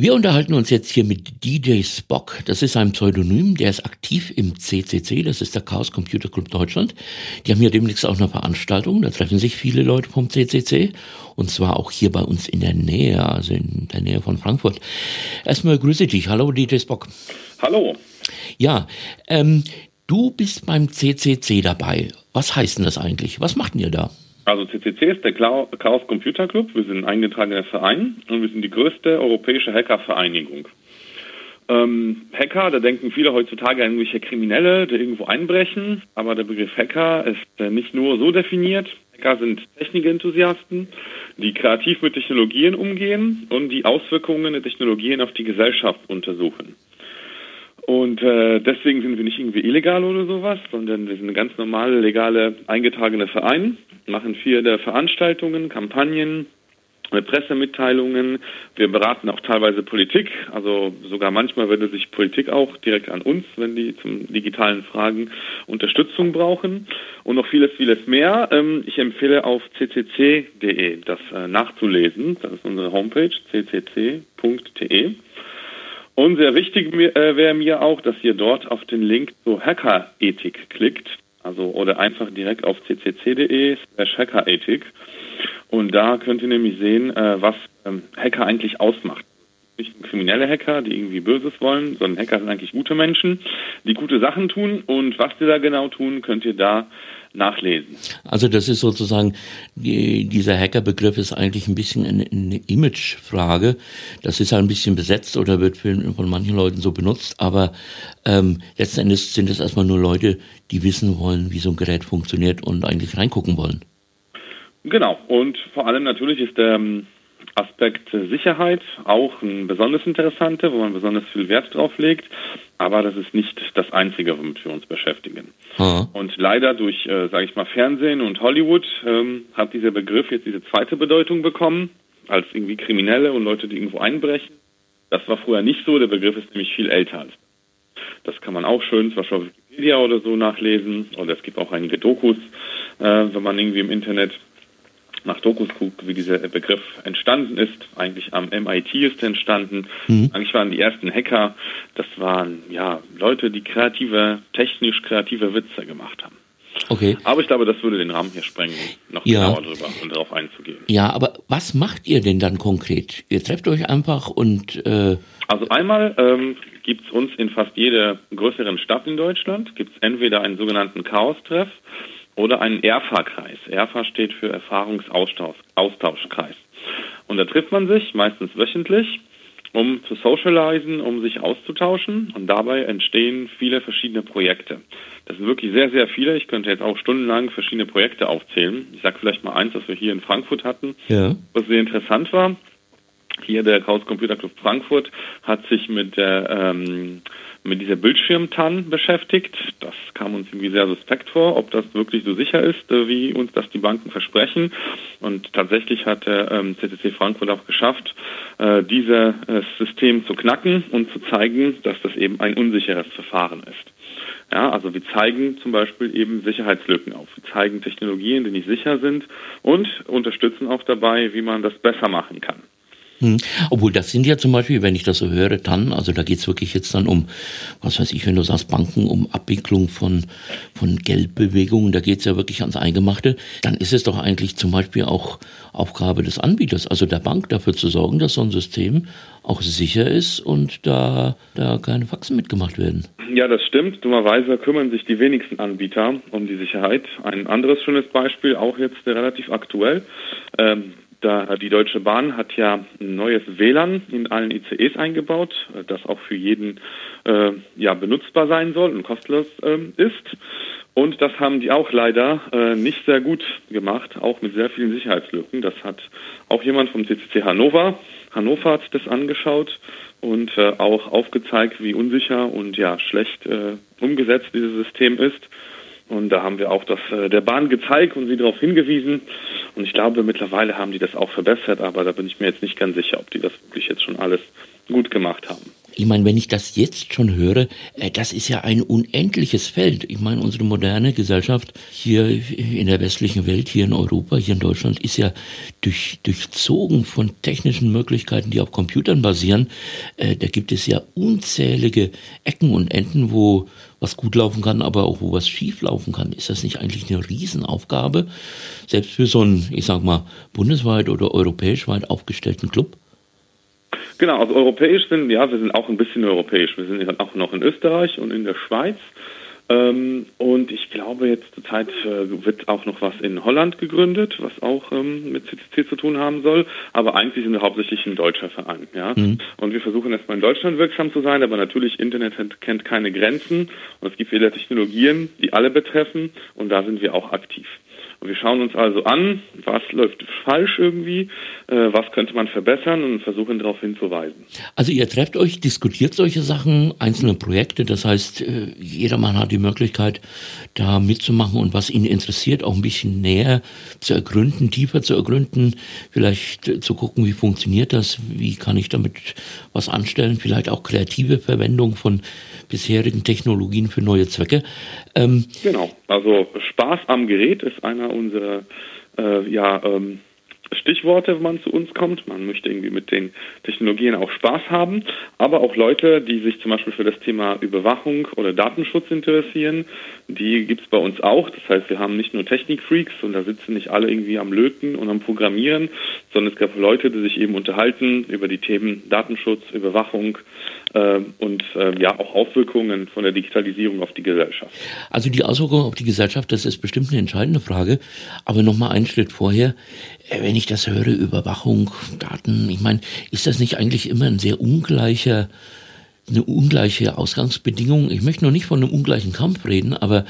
Wir unterhalten uns jetzt hier mit DJ Spock. Das ist ein Pseudonym, der ist aktiv im CCC, das ist der Chaos Computer Club Deutschland. Die haben hier demnächst auch eine Veranstaltung, da treffen sich viele Leute vom CCC und zwar auch hier bei uns in der Nähe, also in der Nähe von Frankfurt. Erstmal grüße dich. Hallo DJ Spock. Hallo. Ja, ähm, du bist beim CCC dabei. Was heißt denn das eigentlich? Was macht ihr da? Also CCC ist der Chaos Computer Club. Wir sind ein eingetragener Verein und wir sind die größte europäische Hackervereinigung. Ähm, Hacker, da denken viele heutzutage an irgendwelche Kriminelle, die irgendwo einbrechen, aber der Begriff Hacker ist äh, nicht nur so definiert. Hacker sind Technikenthusiasten, die kreativ mit Technologien umgehen und die Auswirkungen der Technologien auf die Gesellschaft untersuchen. Und äh, deswegen sind wir nicht irgendwie illegal oder sowas, sondern wir sind ein ganz normale, legale, eingetragene Verein, machen viele Veranstaltungen, Kampagnen, äh, Pressemitteilungen. Wir beraten auch teilweise Politik, also sogar manchmal wendet sich Politik auch direkt an uns, wenn die zum digitalen Fragen Unterstützung brauchen und noch vieles, vieles mehr. Ähm, ich empfehle auf ccc.de das äh, nachzulesen. Das ist unsere Homepage ccc.de. Und sehr wichtig äh, wäre mir auch, dass ihr dort auf den Link zur Hackerethik klickt, also oder einfach direkt auf ccc.de slash Hackerethik. Und da könnt ihr nämlich sehen, äh, was ähm, Hacker eigentlich ausmacht. Nicht kriminelle Hacker, die irgendwie Böses wollen, sondern Hacker sind eigentlich gute Menschen, die gute Sachen tun. Und was die da genau tun, könnt ihr da nachlesen. Also das ist sozusagen, die, dieser Hacker-Begriff ist eigentlich ein bisschen eine, eine Imagefrage. Das ist halt ein bisschen besetzt oder wird von manchen Leuten so benutzt, aber ähm, letzten Endes sind es erstmal nur Leute, die wissen wollen, wie so ein Gerät funktioniert und eigentlich reingucken wollen. Genau, und vor allem natürlich ist der ähm, Aspekt Sicherheit auch ein besonders interessanter, wo man besonders viel Wert drauf legt. Aber das ist nicht das Einzige, womit wir uns beschäftigen. Mhm. Und leider durch, äh, sage ich mal, Fernsehen und Hollywood ähm, hat dieser Begriff jetzt diese zweite Bedeutung bekommen, als irgendwie Kriminelle und Leute, die irgendwo einbrechen. Das war früher nicht so. Der Begriff ist nämlich viel älter als das kann man auch schön, zum Beispiel auf Wikipedia oder so nachlesen. Oder es gibt auch einige Dokus, äh, wenn man irgendwie im Internet nach Dokus guckt, wie dieser Begriff entstanden ist. Eigentlich am MIT ist er entstanden. Mhm. Eigentlich waren die ersten Hacker, das waren ja Leute, die kreative, technisch kreative Witze gemacht haben. Okay. Aber ich glaube, das würde den Rahmen hier sprengen, noch ja. genauer drüber und darauf einzugehen. Ja, aber was macht ihr denn dann konkret? Ihr trefft euch einfach und äh also einmal ähm, gibt es uns in fast jeder größeren Stadt in Deutschland, gibt es entweder einen sogenannten Chaos-Treff, oder einen ERFA-Kreis. ERFA steht für Erfahrungsaustauschkreis. Und da trifft man sich meistens wöchentlich, um zu socialisen, um sich auszutauschen. Und dabei entstehen viele verschiedene Projekte. Das sind wirklich sehr, sehr viele. Ich könnte jetzt auch stundenlang verschiedene Projekte aufzählen. Ich sage vielleicht mal eins, was wir hier in Frankfurt hatten, ja. was sehr interessant war. Hier der Chaos Computer Club Frankfurt hat sich mit der ähm, mit dieser Bildschirmtan beschäftigt. Das kam uns irgendwie sehr suspekt vor, ob das wirklich so sicher ist, äh, wie uns das die Banken versprechen. Und tatsächlich hat der ähm, CCC Frankfurt auch geschafft, äh, dieses äh, System zu knacken und zu zeigen, dass das eben ein unsicheres Verfahren ist. Ja, also wir zeigen zum Beispiel eben Sicherheitslücken auf. Wir zeigen Technologien, die nicht sicher sind und unterstützen auch dabei, wie man das besser machen kann. Hm. Obwohl das sind ja zum Beispiel, wenn ich das so höre, dann, also da geht's wirklich jetzt dann um, was weiß ich, wenn du sagst Banken, um Abwicklung von, von Geldbewegungen, da geht's ja wirklich ans Eingemachte, dann ist es doch eigentlich zum Beispiel auch Aufgabe des Anbieters, also der Bank, dafür zu sorgen, dass so ein System auch sicher ist und da, da keine Faxen mitgemacht werden. Ja, das stimmt. Dummerweise kümmern sich die wenigsten Anbieter um die Sicherheit. Ein anderes schönes Beispiel, auch jetzt relativ aktuell. Ähm, da, die Deutsche Bahn hat ja ein neues WLAN in allen ICEs eingebaut, das auch für jeden äh, ja, benutzbar sein soll und kostenlos äh, ist. Und das haben die auch leider äh, nicht sehr gut gemacht, auch mit sehr vielen Sicherheitslücken. Das hat auch jemand vom CCC Hannover. Hannover hat das angeschaut und äh, auch aufgezeigt, wie unsicher und ja schlecht äh, umgesetzt dieses System ist. Und da haben wir auch das äh, der Bahn gezeigt und sie darauf hingewiesen. Und ich glaube, mittlerweile haben die das auch verbessert, aber da bin ich mir jetzt nicht ganz sicher, ob die das wirklich jetzt schon alles gut gemacht haben. Ich meine, wenn ich das jetzt schon höre, äh, das ist ja ein unendliches Feld. Ich meine, unsere moderne Gesellschaft hier in der westlichen Welt, hier in Europa, hier in Deutschland, ist ja durch, durchzogen von technischen Möglichkeiten, die auf Computern basieren. Äh, da gibt es ja unzählige Ecken und Enden, wo was gut laufen kann, aber auch wo was schief laufen kann. Ist das nicht eigentlich eine Riesenaufgabe, selbst für so einen, ich sag mal, bundesweit oder europäisch weit aufgestellten Club? Genau, also europäisch sind, ja, wir sind auch ein bisschen europäisch. Wir sind auch noch in Österreich und in der Schweiz. Ähm, und ich glaube, jetzt zurzeit äh, wird auch noch was in Holland gegründet, was auch ähm, mit CCC zu tun haben soll. Aber eigentlich sind wir hauptsächlich ein deutscher Verein. Ja? Mhm. Und wir versuchen erstmal in Deutschland wirksam zu sein, aber natürlich, Internet kennt keine Grenzen und es gibt viele Technologien, die alle betreffen und da sind wir auch aktiv. Und wir schauen uns also an, was läuft falsch irgendwie, äh, was könnte man verbessern und versuchen darauf hinzuweisen. Also ihr trefft euch, diskutiert solche Sachen, einzelne Projekte, das heißt, äh, jedermann hat die Möglichkeit, da mitzumachen und was ihn interessiert, auch ein bisschen näher zu ergründen, tiefer zu ergründen, vielleicht äh, zu gucken, wie funktioniert das, wie kann ich damit was anstellen, vielleicht auch kreative Verwendung von bisherigen Technologien für neue Zwecke. Ähm, genau, also Spaß am Gerät ist einer unserer äh, ja, ähm, Stichworte, wenn man zu uns kommt. Man möchte irgendwie mit den Technologien auch Spaß haben, aber auch Leute, die sich zum Beispiel für das Thema Überwachung oder Datenschutz interessieren, die gibt es bei uns auch. Das heißt, wir haben nicht nur Technikfreaks und da sitzen nicht alle irgendwie am Löten und am Programmieren, sondern es gab Leute, die sich eben unterhalten über die Themen Datenschutz, Überwachung äh, und äh, ja auch Auswirkungen von der Digitalisierung auf die Gesellschaft. Also die Auswirkungen auf die Gesellschaft, das ist bestimmt eine entscheidende Frage. Aber nochmal einen Schritt vorher, wenn ich das höre, Überwachung, Daten, ich meine, ist das nicht eigentlich immer ein sehr ungleicher eine ungleiche Ausgangsbedingung. Ich möchte noch nicht von einem ungleichen Kampf reden, aber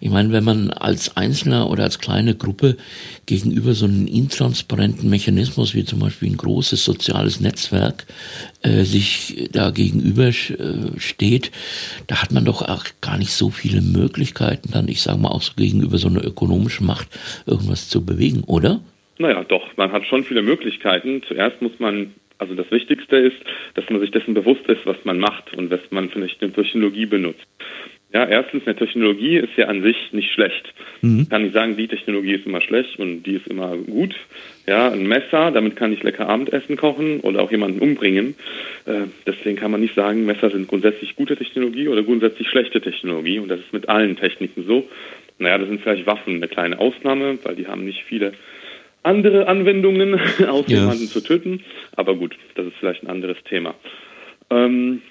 ich meine, wenn man als Einzelner oder als kleine Gruppe gegenüber so einem intransparenten Mechanismus wie zum Beispiel ein großes soziales Netzwerk äh, sich da gegenüber äh, steht, da hat man doch auch gar nicht so viele Möglichkeiten, dann, ich sage mal, auch so gegenüber so einer ökonomischen Macht irgendwas zu bewegen, oder? Naja, doch, man hat schon viele Möglichkeiten. Zuerst muss man also das Wichtigste ist, dass man sich dessen bewusst ist, was man macht und was man vielleicht eine Technologie benutzt. Ja, erstens, eine Technologie ist ja an sich nicht schlecht. Mhm. Ich kann nicht sagen, die Technologie ist immer schlecht und die ist immer gut. Ja, ein Messer, damit kann ich lecker Abendessen kochen oder auch jemanden umbringen. Äh, deswegen kann man nicht sagen, Messer sind grundsätzlich gute Technologie oder grundsätzlich schlechte Technologie. Und das ist mit allen Techniken so. Naja, das sind vielleicht Waffen eine kleine Ausnahme, weil die haben nicht viele andere Anwendungen, aus ja. jemanden zu töten. Aber gut, das ist vielleicht ein anderes Thema. Ähm,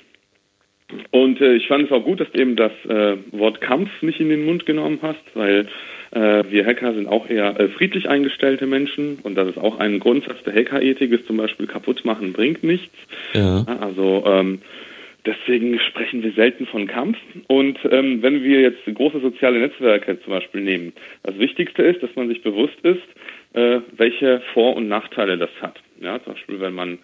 und äh, ich fand es auch gut, dass du eben das äh, Wort Kampf nicht in den Mund genommen hast, weil äh, wir Hacker sind auch eher äh, friedlich eingestellte Menschen und das ist auch ein Grundsatz der Hackerethik, ist zum Beispiel kaputt machen bringt nichts. Ja. Also ähm, deswegen sprechen wir selten von Kampf. Und ähm, wenn wir jetzt große soziale Netzwerke zum Beispiel nehmen, das Wichtigste ist, dass man sich bewusst ist, äh, welche Vor- und Nachteile das hat. Ja, zum Beispiel, wenn man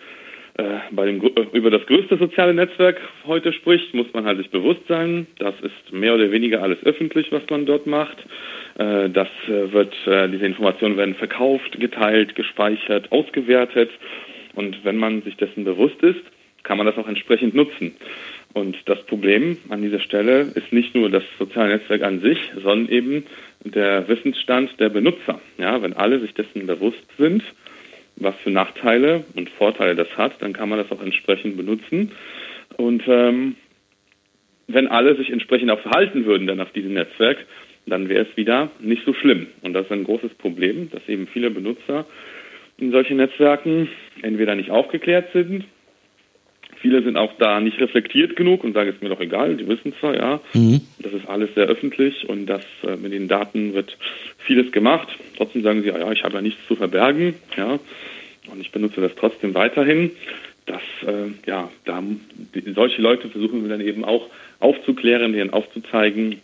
äh, bei dem, äh, über das größte soziale Netzwerk heute spricht, muss man halt sich bewusst sein, das ist mehr oder weniger alles öffentlich, was man dort macht. Äh, das äh, wird, äh, diese Informationen werden verkauft, geteilt, gespeichert, ausgewertet. Und wenn man sich dessen bewusst ist, kann man das auch entsprechend nutzen. Und das Problem an dieser Stelle ist nicht nur das soziale Netzwerk an sich, sondern eben der Wissensstand der Benutzer. Ja, wenn alle sich dessen bewusst sind, was für Nachteile und Vorteile das hat, dann kann man das auch entsprechend benutzen. Und ähm, wenn alle sich entsprechend auch verhalten würden dann auf diesem Netzwerk, dann wäre es wieder nicht so schlimm. Und das ist ein großes Problem, dass eben viele Benutzer in solchen Netzwerken entweder nicht aufgeklärt sind Viele sind auch da nicht reflektiert genug und sagen, es ist mir doch egal, die wissen zwar, ja, mhm. das ist alles sehr öffentlich und das äh, mit den Daten wird vieles gemacht. Trotzdem sagen sie, ja, ja ich habe ja nichts zu verbergen, ja, und ich benutze das trotzdem weiterhin. Das, äh, ja, da, die, solche Leute versuchen wir dann eben auch aufzuklären, denen aufzuzeigen,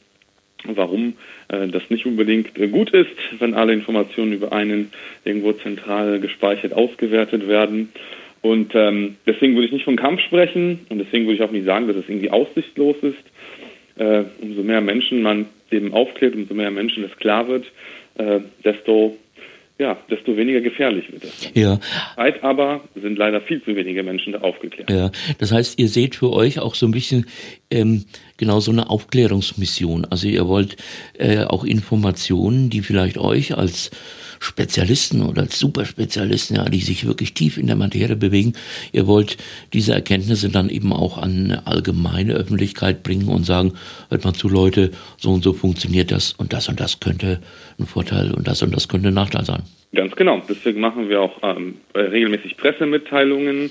warum äh, das nicht unbedingt äh, gut ist, wenn alle Informationen über einen irgendwo zentral gespeichert ausgewertet werden und ähm, deswegen würde ich nicht von Kampf sprechen und deswegen würde ich auch nicht sagen, dass es irgendwie aussichtslos ist. Äh, umso mehr Menschen man eben aufklärt, umso mehr Menschen es klar wird, äh, desto ja, desto weniger gefährlich wird es. Ja. Zeit aber sind leider viel zu wenige Menschen da aufgeklärt. Ja, das heißt, ihr seht für euch auch so ein bisschen ähm, genau so eine Aufklärungsmission. Also ihr wollt äh, auch Informationen, die vielleicht euch als Spezialisten oder als Superspezialisten, ja, die sich wirklich tief in der Materie bewegen. Ihr wollt diese Erkenntnisse dann eben auch an eine allgemeine Öffentlichkeit bringen und sagen, hört mal zu Leute, so und so funktioniert das und das und das könnte ein Vorteil und das und das könnte ein Nachteil sein. Ganz genau. Deswegen machen wir auch ähm, regelmäßig Pressemitteilungen.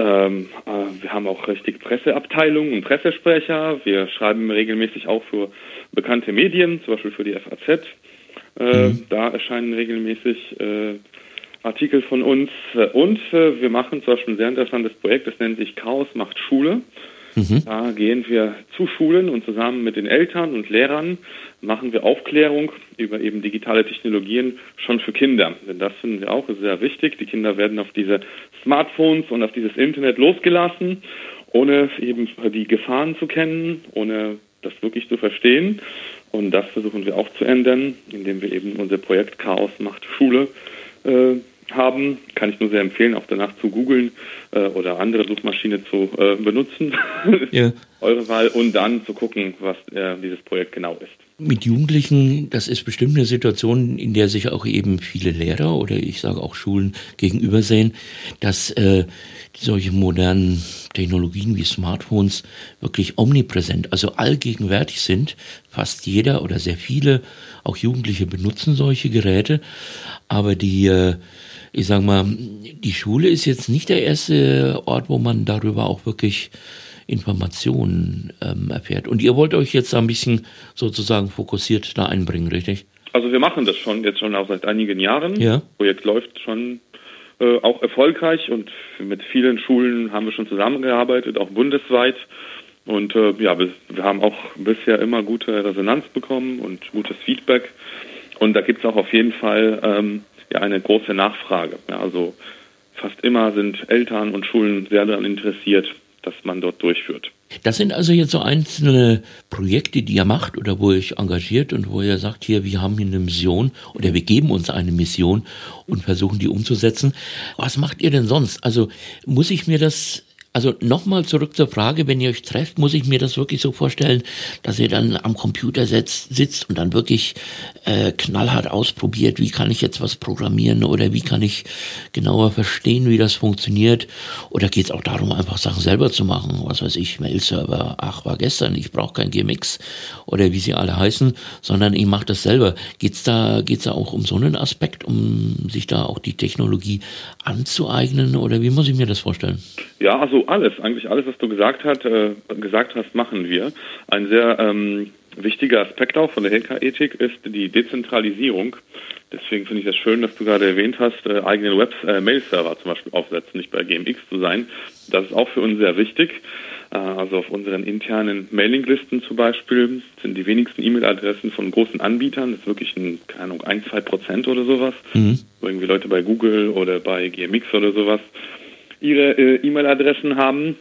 Ähm, äh, wir haben auch richtig Presseabteilungen und Pressesprecher. Wir schreiben regelmäßig auch für bekannte Medien, zum Beispiel für die FAZ. Äh, mhm. Da erscheinen regelmäßig äh, Artikel von uns. Und äh, wir machen zum Beispiel ein sehr interessantes Projekt, das nennt sich Chaos macht Schule. Mhm. Da gehen wir zu Schulen und zusammen mit den Eltern und Lehrern machen wir Aufklärung über eben digitale Technologien schon für Kinder. Denn das finden wir auch sehr wichtig. Die Kinder werden auf diese Smartphones und auf dieses Internet losgelassen, ohne eben die Gefahren zu kennen, ohne das wirklich zu verstehen. Und das versuchen wir auch zu ändern, indem wir eben unser Projekt Chaos macht Schule äh, haben. Kann ich nur sehr empfehlen, auch danach zu googeln äh, oder andere Suchmaschine zu äh, benutzen. Ja. Eure Wahl und dann zu gucken, was äh, dieses Projekt genau ist. Mit Jugendlichen, das ist bestimmt eine Situation, in der sich auch eben viele Lehrer oder ich sage auch Schulen gegenüber sehen, dass äh, solche modernen Technologien wie Smartphones wirklich omnipräsent, also allgegenwärtig sind. Fast jeder oder sehr viele, auch Jugendliche benutzen solche Geräte. Aber die, äh, ich sage mal, die Schule ist jetzt nicht der erste Ort, wo man darüber auch wirklich Informationen ähm, erfährt. Und ihr wollt euch jetzt ein bisschen sozusagen fokussiert da einbringen, richtig? Also wir machen das schon jetzt schon auch seit einigen Jahren. Ja. Das Projekt läuft schon äh, auch erfolgreich und mit vielen Schulen haben wir schon zusammengearbeitet, auch bundesweit. Und äh, ja, wir, wir, haben auch bisher immer gute Resonanz bekommen und gutes Feedback. Und da gibt es auch auf jeden Fall ähm, ja, eine große Nachfrage. Ja, also fast immer sind Eltern und Schulen sehr daran interessiert, dass man dort durchführt. Das sind also jetzt so einzelne Projekte, die ihr macht oder wo ihr euch engagiert und wo ihr sagt, hier, wir haben hier eine Mission oder wir geben uns eine Mission und versuchen die umzusetzen. Was macht ihr denn sonst? Also muss ich mir das also nochmal zurück zur Frage, wenn ihr euch trefft, muss ich mir das wirklich so vorstellen, dass ihr dann am Computer setzt, sitzt und dann wirklich äh, knallhart ausprobiert, wie kann ich jetzt was programmieren oder wie kann ich genauer verstehen, wie das funktioniert. Oder geht es auch darum, einfach Sachen selber zu machen, was weiß ich, Mail-Server, ach war gestern, ich brauche kein Gmx oder wie sie alle heißen, sondern ich mache das selber. Geht's da, geht's da auch um so einen Aspekt, um sich da auch die Technologie anzueignen oder wie muss ich mir das vorstellen? Ja, also alles, eigentlich alles, was du gesagt, hat, äh, gesagt hast, machen wir. Ein sehr ähm, wichtiger Aspekt auch von der Hacker-Ethik ist die Dezentralisierung. Deswegen finde ich das schön, dass du gerade erwähnt hast, äh, eigenen Web äh, Mail-Server zum Beispiel aufsetzen, nicht bei GMX zu sein. Das ist auch für uns sehr wichtig. Äh, also auf unseren internen Mailinglisten zum Beispiel sind die wenigsten E-Mail-Adressen von großen Anbietern. Das ist wirklich ein, keine Ahnung, ein, zwei Prozent oder sowas. Mhm. Irgendwie Leute bei Google oder bei GMX oder sowas ihre äh, E-Mail-Adressen haben.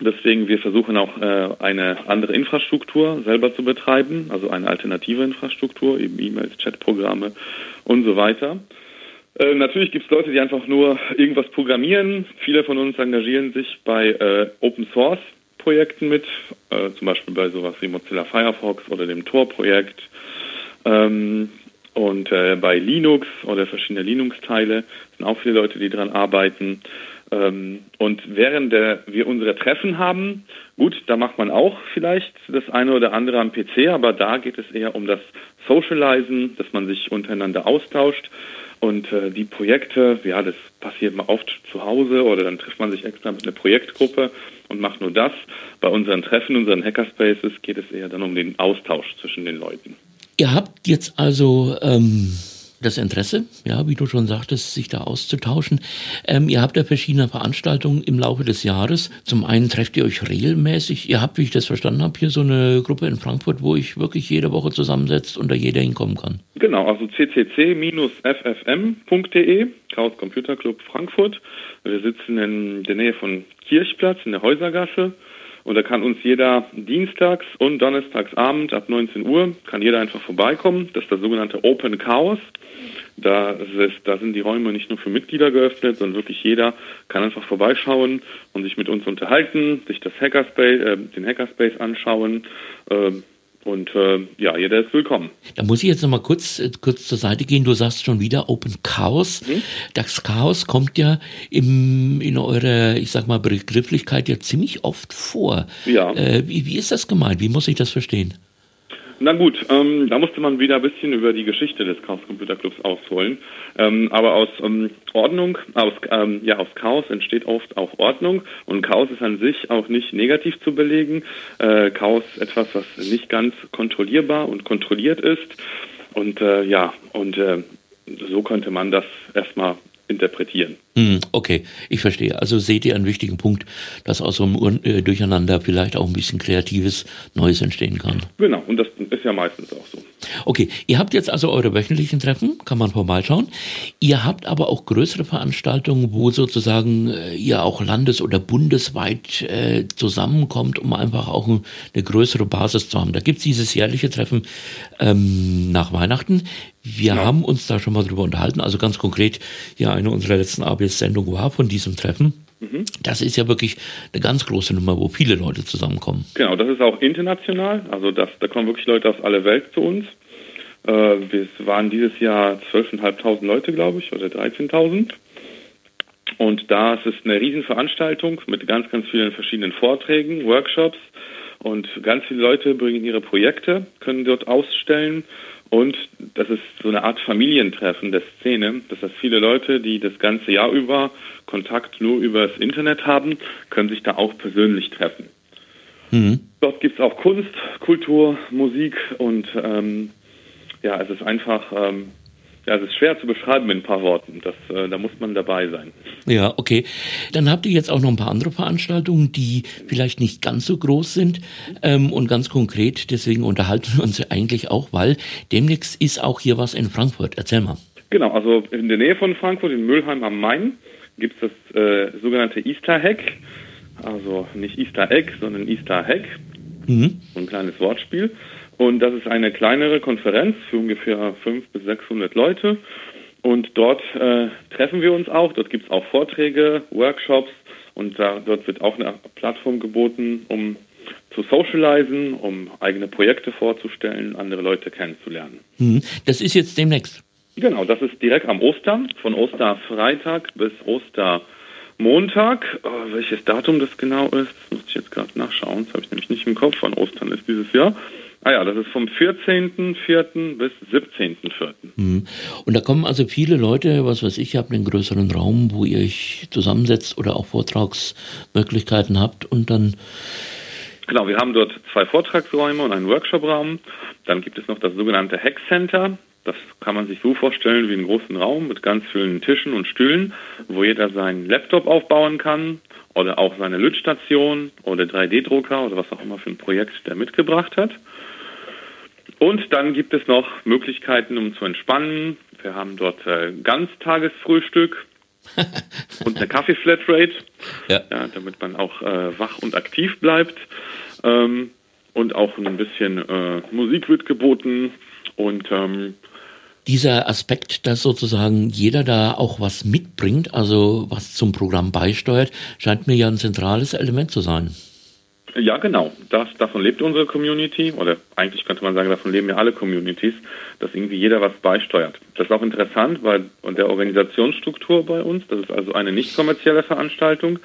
Deswegen, wir versuchen auch äh, eine andere Infrastruktur selber zu betreiben, also eine alternative Infrastruktur, eben E-Mails, Chatprogramme und so weiter. Äh, natürlich gibt es Leute, die einfach nur irgendwas programmieren. Viele von uns engagieren sich bei äh, Open Source Projekten mit, äh, zum Beispiel bei sowas wie Mozilla Firefox oder dem Tor-Projekt. Ähm, und äh, bei Linux oder verschiedene Linux-Teile sind auch viele Leute, die daran arbeiten. Ähm, und während der, wir unsere Treffen haben, gut, da macht man auch vielleicht das eine oder andere am PC, aber da geht es eher um das Socializen, dass man sich untereinander austauscht. Und äh, die Projekte, ja, das passiert mal oft zu Hause oder dann trifft man sich extra mit einer Projektgruppe und macht nur das. Bei unseren Treffen, unseren Hackerspaces geht es eher dann um den Austausch zwischen den Leuten. Ihr habt jetzt also ähm das Interesse, ja, wie du schon sagtest, sich da auszutauschen. Ähm, ihr habt ja verschiedene Veranstaltungen im Laufe des Jahres. Zum einen trefft ihr euch regelmäßig. Ihr habt, wie ich das verstanden habe, hier so eine Gruppe in Frankfurt, wo ich wirklich jede Woche zusammensetzt und da jeder hinkommen kann. Genau, also ccc-ffm.de, Chaos Computer Club Frankfurt. Wir sitzen in der Nähe von Kirchplatz in der Häusergasse. Und da kann uns jeder dienstags und donnerstags Abend ab 19 Uhr, kann jeder einfach vorbeikommen. Das ist das sogenannte Open Chaos. Da, ist, da sind die Räume nicht nur für Mitglieder geöffnet, sondern wirklich jeder kann einfach vorbeischauen und sich mit uns unterhalten, sich das Hackerspace, äh, den Hackerspace anschauen. Äh, und äh, ja, jeder ist willkommen. Da muss ich jetzt noch mal kurz, äh, kurz zur Seite gehen. Du sagst schon wieder Open Chaos. Mhm. Das Chaos kommt ja im, in eurer, ich sag mal, Begrifflichkeit ja ziemlich oft vor. Ja. Äh, wie, wie ist das gemeint? Wie muss ich das verstehen? Na gut, ähm, da musste man wieder ein bisschen über die Geschichte des Chaos Computer Clubs ausholen. Ähm, aber aus ähm, Ordnung, aus, ähm, ja, aus Chaos entsteht oft auch Ordnung und Chaos ist an sich auch nicht negativ zu belegen. Äh, Chaos ist etwas, was nicht ganz kontrollierbar und kontrolliert ist. Und äh, ja, und äh, so könnte man das erstmal interpretieren. Hm, okay, ich verstehe. Also seht ihr einen wichtigen Punkt, dass aus so einem Ur äh, Durcheinander vielleicht auch ein bisschen kreatives Neues entstehen kann. Genau, und das ist ja meistens auch so. Okay, ihr habt jetzt also eure wöchentlichen Treffen, kann man vorbeischauen. Ihr habt aber auch größere Veranstaltungen, wo sozusagen äh, ihr auch landes- oder bundesweit äh, zusammenkommt, um einfach auch eine größere Basis zu haben. Da gibt es dieses jährliche Treffen ähm, nach Weihnachten. Wir ja. haben uns da schon mal drüber unterhalten. Also ganz konkret, ja, eine unserer letzten ABS-Sendungen war von diesem Treffen. Mhm. Das ist ja wirklich eine ganz große Nummer, wo viele Leute zusammenkommen. Genau, das ist auch international. Also das, da kommen wirklich Leute aus aller Welt zu uns. Äh, wir waren dieses Jahr 12.500 Leute, glaube ich, oder 13.000. Und da ist es eine Riesenveranstaltung mit ganz, ganz vielen verschiedenen Vorträgen, Workshops. Und ganz viele Leute bringen ihre Projekte, können dort ausstellen. Und das ist so eine Art Familientreffen der Szene. Das heißt, viele Leute, die das ganze Jahr über Kontakt nur über das Internet haben, können sich da auch persönlich treffen. Mhm. Dort gibt es auch Kunst, Kultur, Musik und ähm, ja, es ist einfach ähm, ja, es ist schwer zu beschreiben in ein paar Worten. Das, äh, da muss man dabei sein. Ja, okay. Dann habt ihr jetzt auch noch ein paar andere Veranstaltungen, die vielleicht nicht ganz so groß sind ähm, und ganz konkret. Deswegen unterhalten wir uns eigentlich auch, weil demnächst ist auch hier was in Frankfurt. Erzähl mal. Genau, also in der Nähe von Frankfurt, in Mülheim am Main, gibt es das äh, sogenannte Easter Hack. Also nicht Easter Egg, sondern Easter Hack. Mhm. So ein kleines Wortspiel. Und das ist eine kleinere Konferenz für ungefähr 500 bis 600 Leute. Und dort äh, treffen wir uns auch. Dort gibt es auch Vorträge, Workshops und da, dort wird auch eine Plattform geboten, um zu socialisen, um eigene Projekte vorzustellen, andere Leute kennenzulernen. Mhm. Das ist jetzt demnächst. Genau, das ist direkt am Ostern, von Osterfreitag bis Ostermontag. Oh, welches Datum das genau ist, muss ich jetzt gerade nachschauen. Das habe ich nämlich nicht im Kopf. Wann Ostern ist dieses Jahr. Ah ja, das ist vom 14.04. bis 17.04. Mhm. Und da kommen also viele Leute, was weiß ich, habt einen größeren Raum, wo ihr euch zusammensetzt oder auch Vortragsmöglichkeiten habt und dann Genau, wir haben dort zwei Vortragsräume und einen Workshopraum. Dann gibt es noch das sogenannte Hack Center. Das kann man sich so vorstellen wie einen großen Raum mit ganz vielen Tischen und Stühlen, wo jeder seinen Laptop aufbauen kann oder auch seine Lütstation oder 3D-Drucker oder was auch immer für ein Projekt der mitgebracht hat. Und dann gibt es noch Möglichkeiten, um zu entspannen. Wir haben dort äh, Ganztagesfrühstück und eine Kaffee-Flatrate, ja. ja. damit man auch äh, wach und aktiv bleibt. Ähm, und auch ein bisschen äh, Musik wird geboten. Und ähm, dieser Aspekt, dass sozusagen jeder da auch was mitbringt, also was zum Programm beisteuert, scheint mir ja ein zentrales Element zu sein. Ja, genau. Das, davon lebt unsere Community, oder eigentlich könnte man sagen, davon leben ja alle Communities, dass irgendwie jeder was beisteuert. Das ist auch interessant, weil und der Organisationsstruktur bei uns, das ist also eine nicht kommerzielle Veranstaltung.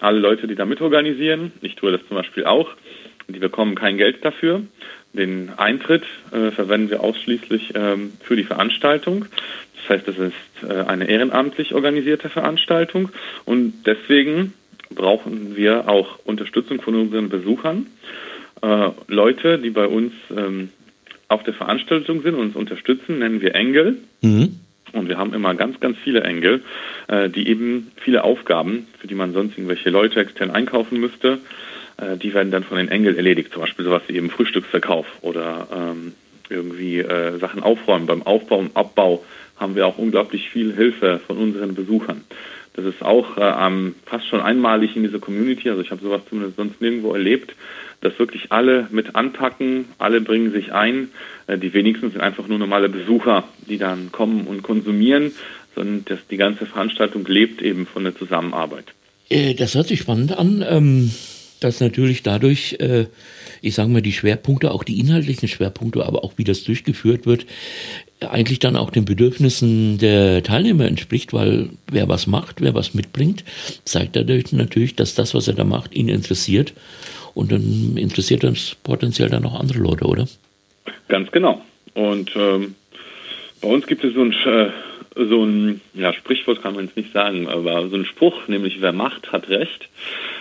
Alle Leute, die da mitorganisieren, ich tue das zum Beispiel auch, die bekommen kein Geld dafür. Den Eintritt äh, verwenden wir ausschließlich ähm, für die Veranstaltung. Das heißt, es ist äh, eine ehrenamtlich organisierte Veranstaltung und deswegen brauchen wir auch Unterstützung von unseren Besuchern. Äh, Leute, die bei uns ähm, auf der Veranstaltung sind und uns unterstützen, nennen wir Engel. Mhm. Und wir haben immer ganz, ganz viele Engel, äh, die eben viele Aufgaben, für die man sonst irgendwelche Leute extern einkaufen müsste, äh, die werden dann von den Engeln erledigt. Zum Beispiel sowas wie eben Frühstücksverkauf oder ähm, irgendwie äh, Sachen aufräumen. Beim Aufbau und Abbau haben wir auch unglaublich viel Hilfe von unseren Besuchern. Das ist auch äh, fast schon einmalig in dieser Community. Also ich habe sowas zumindest sonst nirgendwo erlebt, dass wirklich alle mit anpacken, alle bringen sich ein. Äh, die wenigsten sind einfach nur normale Besucher, die dann kommen und konsumieren, sondern dass die ganze Veranstaltung lebt eben von der Zusammenarbeit. Äh, das hört sich spannend an, ähm, dass natürlich dadurch, äh, ich sage mal, die Schwerpunkte, auch die inhaltlichen Schwerpunkte, aber auch wie das durchgeführt wird, eigentlich dann auch den Bedürfnissen der Teilnehmer entspricht, weil wer was macht, wer was mitbringt, zeigt dadurch natürlich, dass das, was er da macht, ihn interessiert. Und dann interessiert uns potenziell dann auch andere Leute, oder? Ganz genau. Und ähm, bei uns gibt es so ein, äh, so ein ja, Sprichwort, kann man es nicht sagen, aber so ein Spruch, nämlich wer macht, hat recht.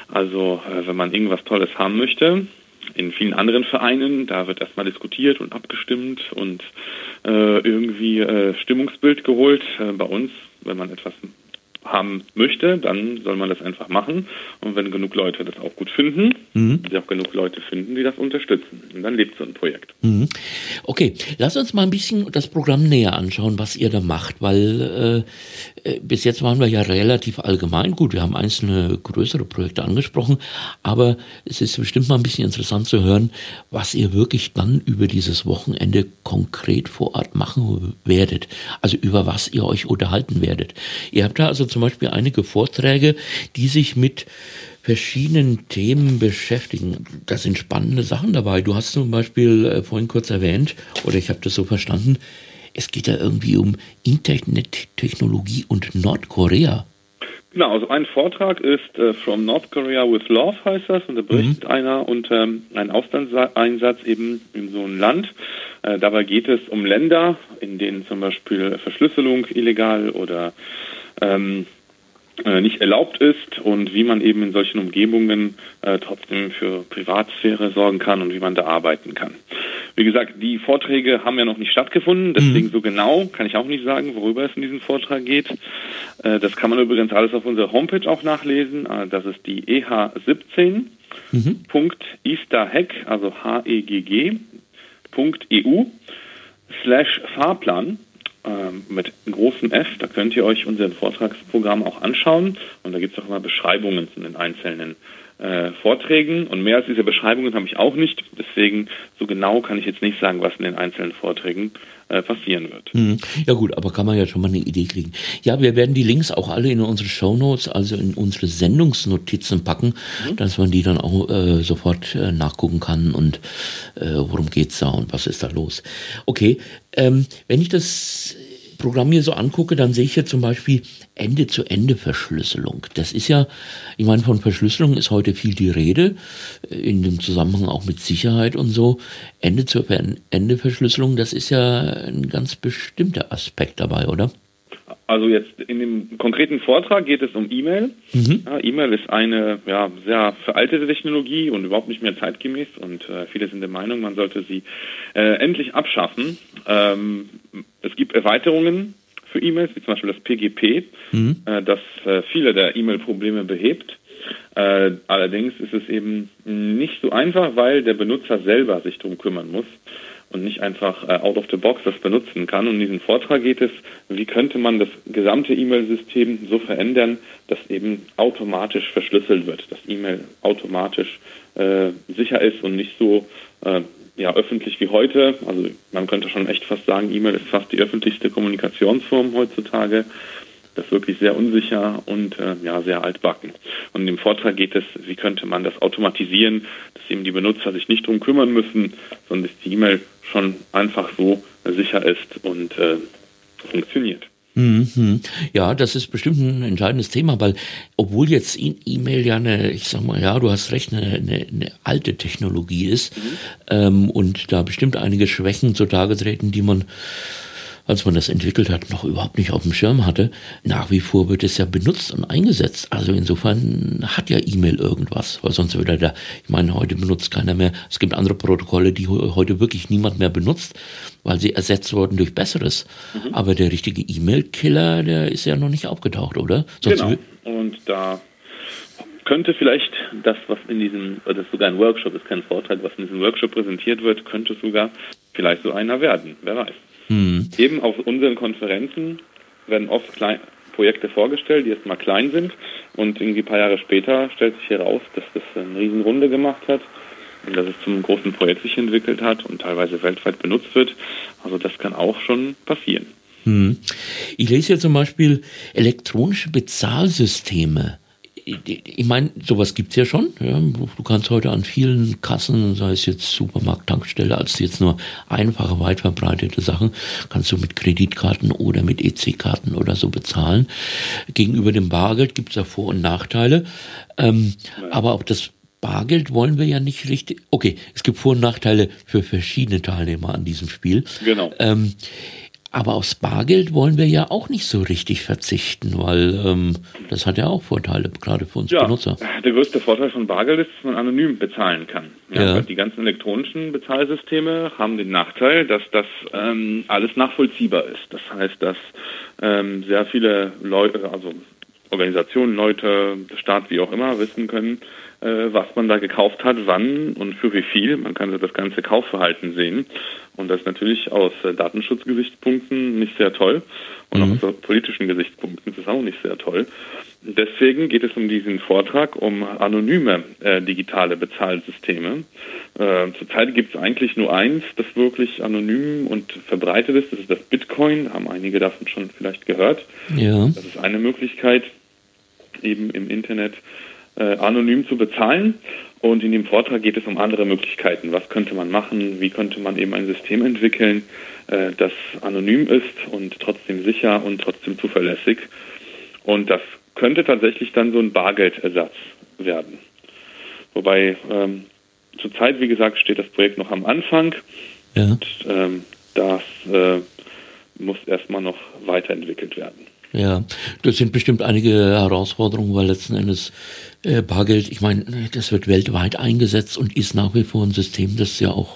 Also äh, wenn man irgendwas Tolles haben möchte, in vielen anderen Vereinen, da wird erstmal diskutiert und abgestimmt und äh, irgendwie äh, Stimmungsbild geholt. Äh, bei uns, wenn man etwas haben möchte, dann soll man das einfach machen. Und wenn genug Leute das auch gut finden, mhm. sie auch genug Leute finden, die das unterstützen. Und dann lebt so ein Projekt. Mhm. Okay, lass uns mal ein bisschen das Programm näher anschauen, was ihr da macht, weil äh, äh, bis jetzt waren wir ja relativ allgemein. Gut, wir haben einzelne größere Projekte angesprochen, aber es ist bestimmt mal ein bisschen interessant zu hören, was ihr wirklich dann über dieses Wochenende konkret vor Ort machen werdet. Also über was ihr euch unterhalten werdet. Ihr habt da also zum Beispiel einige Vorträge, die sich mit verschiedenen Themen beschäftigen. Da sind spannende Sachen dabei. Du hast zum Beispiel äh, vorhin kurz erwähnt, oder ich habe das so verstanden, es geht da irgendwie um Internettechnologie und Nordkorea. Genau, also ein Vortrag ist äh, From North Korea with Love heißt das und da berichtet mhm. einer unter ähm, einem Auslandseinsatz eben in so einem Land. Äh, dabei geht es um Länder, in denen zum Beispiel Verschlüsselung illegal oder ähm, äh, nicht erlaubt ist und wie man eben in solchen Umgebungen äh, trotzdem für Privatsphäre sorgen kann und wie man da arbeiten kann. Wie gesagt, die Vorträge haben ja noch nicht stattgefunden, deswegen mhm. so genau kann ich auch nicht sagen, worüber es in diesem Vortrag geht. Äh, das kann man übrigens alles auf unserer Homepage auch nachlesen. Äh, das ist die EH17. Mhm. also H-E-G-G, .eu slash Fahrplan ähm, mit großem F. Da könnt ihr euch unser Vortragsprogramm auch anschauen. Und da gibt es auch immer Beschreibungen zu den einzelnen äh, Vorträgen. Und mehr als diese Beschreibungen habe ich auch nicht. Deswegen so genau kann ich jetzt nicht sagen, was in den einzelnen Vorträgen äh, passieren wird. Hm. Ja gut, aber kann man ja schon mal eine Idee kriegen. Ja, wir werden die Links auch alle in unsere Show Notes, also in unsere Sendungsnotizen packen, mhm. dass man die dann auch äh, sofort äh, nachgucken kann und äh, worum geht's da und was ist da los. Okay, ähm, wenn ich das Programm hier so angucke, dann sehe ich hier zum Beispiel Ende-zu-Ende-Verschlüsselung. Das ist ja, ich meine, von Verschlüsselung ist heute viel die Rede, äh, in dem Zusammenhang auch mit Sicherheit und so. Ende-zu-Ende-Verschlüsselung, das ist ja ein ganz bestimmter Aspekt dabei, oder? Also jetzt in dem konkreten Vortrag geht es um E-Mail. Mhm. Ja, E-Mail ist eine ja, sehr veraltete Technologie und überhaupt nicht mehr zeitgemäß und äh, viele sind der Meinung, man sollte sie äh, endlich abschaffen. Ähm, es gibt Erweiterungen für E-Mails, wie zum Beispiel das PGP, mhm. äh, das äh, viele der E-Mail-Probleme behebt. Äh, allerdings ist es eben nicht so einfach, weil der Benutzer selber sich darum kümmern muss und nicht einfach äh, out of the box das benutzen kann. Und in diesem Vortrag geht es, wie könnte man das gesamte E-Mail-System so verändern, dass eben automatisch verschlüsselt wird, dass E-Mail automatisch äh, sicher ist und nicht so äh, ja, öffentlich wie heute. Also man könnte schon echt fast sagen, E-Mail ist fast die öffentlichste Kommunikationsform heutzutage. Das ist wirklich sehr unsicher und äh, ja, sehr altbacken. Und in dem Vortrag geht es, wie könnte man das automatisieren, dass eben die Benutzer sich nicht darum kümmern müssen, sondern dass die E-Mail schon einfach so sicher ist und äh, funktioniert. Mhm. Ja, das ist bestimmt ein entscheidendes Thema, weil obwohl jetzt E-Mail ja eine, ich sag mal, ja, du hast recht, eine, eine, eine alte Technologie ist mhm. ähm, und da bestimmt einige Schwächen zutage treten, die man als man das entwickelt hat, noch überhaupt nicht auf dem Schirm hatte. Nach wie vor wird es ja benutzt und eingesetzt. Also insofern hat ja E-Mail irgendwas, weil sonst würde da, ich meine, heute benutzt keiner mehr. Es gibt andere Protokolle, die heute wirklich niemand mehr benutzt, weil sie ersetzt wurden durch besseres. Mhm. Aber der richtige E-Mail-Killer, der ist ja noch nicht aufgetaucht, oder? Sonst genau. Und da könnte vielleicht das, was in diesem, das ist sogar ein Workshop, ist kein Vortrag, was in diesem Workshop präsentiert wird, könnte sogar vielleicht so einer werden. Wer weiß. Eben auf unseren Konferenzen werden oft klein, Projekte vorgestellt, die erstmal klein sind und irgendwie ein paar Jahre später stellt sich heraus, dass das eine Riesenrunde gemacht hat und dass es zum großen Projekt sich entwickelt hat und teilweise weltweit benutzt wird. Also das kann auch schon passieren. Hm. Ich lese ja zum Beispiel elektronische Bezahlsysteme ich meine, sowas gibt es ja schon. Ja. Du kannst heute an vielen Kassen, sei es jetzt Supermarkt, Tankstelle, als jetzt nur einfache, weit verbreitete Sachen, kannst du mit Kreditkarten oder mit EC-Karten oder so bezahlen. Gegenüber dem Bargeld gibt es ja Vor- und Nachteile. Ähm, aber auch das Bargeld wollen wir ja nicht richtig. Okay, es gibt Vor- und Nachteile für verschiedene Teilnehmer an diesem Spiel. Genau. Ähm, aber aufs Bargeld wollen wir ja auch nicht so richtig verzichten, weil ähm, das hat ja auch Vorteile, gerade für uns ja, Benutzer. Der größte Vorteil von Bargeld ist, dass man anonym bezahlen kann. Ja, ja. Die ganzen elektronischen Bezahlsysteme haben den Nachteil, dass das ähm, alles nachvollziehbar ist. Das heißt, dass ähm, sehr viele Leute, also Organisationen, Leute, Staat, wie auch immer, wissen können, was man da gekauft hat, wann und für wie viel. Man kann das ganze Kaufverhalten sehen. Und das ist natürlich aus äh, Datenschutzgesichtspunkten nicht sehr toll. Und mhm. auch aus politischen Gesichtspunkten ist es auch nicht sehr toll. Deswegen geht es um diesen Vortrag um anonyme äh, digitale Bezahlsysteme. Äh, zurzeit gibt es eigentlich nur eins, das wirklich anonym und verbreitet ist. Das ist das Bitcoin. Haben einige davon schon vielleicht gehört. Ja. Das ist eine Möglichkeit, eben im Internet äh, anonym zu bezahlen. Und in dem Vortrag geht es um andere Möglichkeiten. Was könnte man machen? Wie könnte man eben ein System entwickeln, äh, das anonym ist und trotzdem sicher und trotzdem zuverlässig? Und das könnte tatsächlich dann so ein Bargeldersatz werden. Wobei ähm, zurzeit, wie gesagt, steht das Projekt noch am Anfang. Ja. Und ähm, das äh, muss erstmal noch weiterentwickelt werden. Ja, das sind bestimmt einige Herausforderungen, weil letzten Endes äh, Bargeld, ich meine, das wird weltweit eingesetzt und ist nach wie vor ein System, das ja auch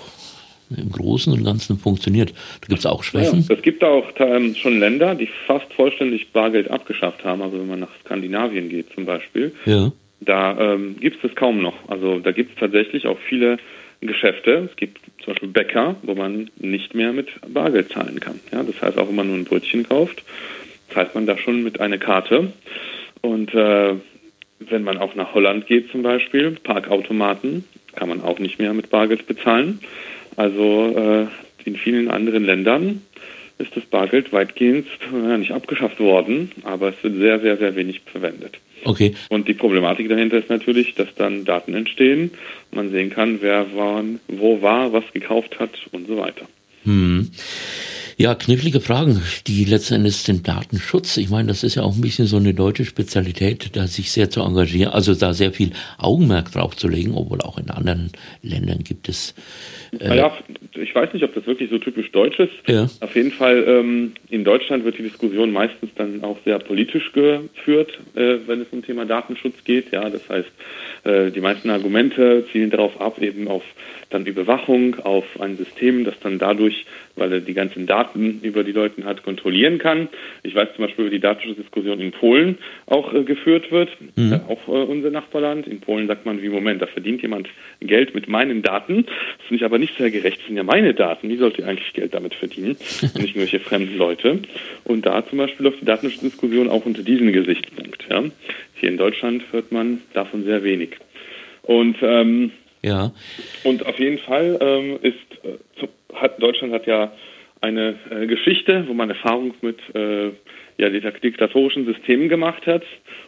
im Großen und Ganzen funktioniert. Da gibt es auch Schwächen. Ja, es gibt auch ähm, schon Länder, die fast vollständig Bargeld abgeschafft haben. Also wenn man nach Skandinavien geht zum Beispiel, ja. da ähm, gibt es das kaum noch. Also da gibt es tatsächlich auch viele Geschäfte. Es gibt zum Beispiel Bäcker, wo man nicht mehr mit Bargeld zahlen kann. Ja, das heißt, auch wenn man nur ein Brötchen kauft, zahlt man da schon mit einer Karte. Und äh, wenn man auch nach Holland geht zum Beispiel, Parkautomaten, kann man auch nicht mehr mit Bargeld bezahlen. Also äh, in vielen anderen Ländern ist das Bargeld weitgehend ja, nicht abgeschafft worden, aber es wird sehr, sehr, sehr wenig verwendet. Okay. Und die Problematik dahinter ist natürlich, dass dann Daten entstehen, man sehen kann, wer wann, wo war, was gekauft hat und so weiter. Hm. Ja, knifflige Fragen, die letzten Endes den Datenschutz. Ich meine, das ist ja auch ein bisschen so eine deutsche Spezialität, da sich sehr zu engagieren, also da sehr viel Augenmerk drauf zu legen, obwohl auch in anderen Ländern gibt es. Äh naja, ich weiß nicht, ob das wirklich so typisch deutsch ist. Ja. Auf jeden Fall, ähm, in Deutschland wird die Diskussion meistens dann auch sehr politisch geführt, äh, wenn es um Thema Datenschutz geht. Ja, das heißt, die meisten Argumente zielen darauf ab, eben auf dann Überwachung, auf ein System, das dann dadurch, weil er die ganzen Daten Daten über die Leute hat, kontrollieren kann. Ich weiß zum Beispiel, wie die Datenschutzdiskussion in Polen auch äh, geführt wird, mhm. äh, auch äh, unser Nachbarland. In Polen sagt man, wie Moment, da verdient jemand Geld mit meinen Daten. Das finde ich aber nicht sehr gerecht. Das sind ja meine Daten. Wie sollte eigentlich Geld damit verdienen? Und nicht irgendwelche fremden Leute. Und da zum Beispiel läuft die Datenschutzdiskussion auch unter diesem Gesichtspunkt. Ja? Hier in Deutschland hört man davon sehr wenig. Und ähm, ja. Und auf jeden Fall ähm, ist äh, hat Deutschland hat ja eine äh, Geschichte, wo man Erfahrung mit äh, ja, diktatorischen Systemen gemacht hat.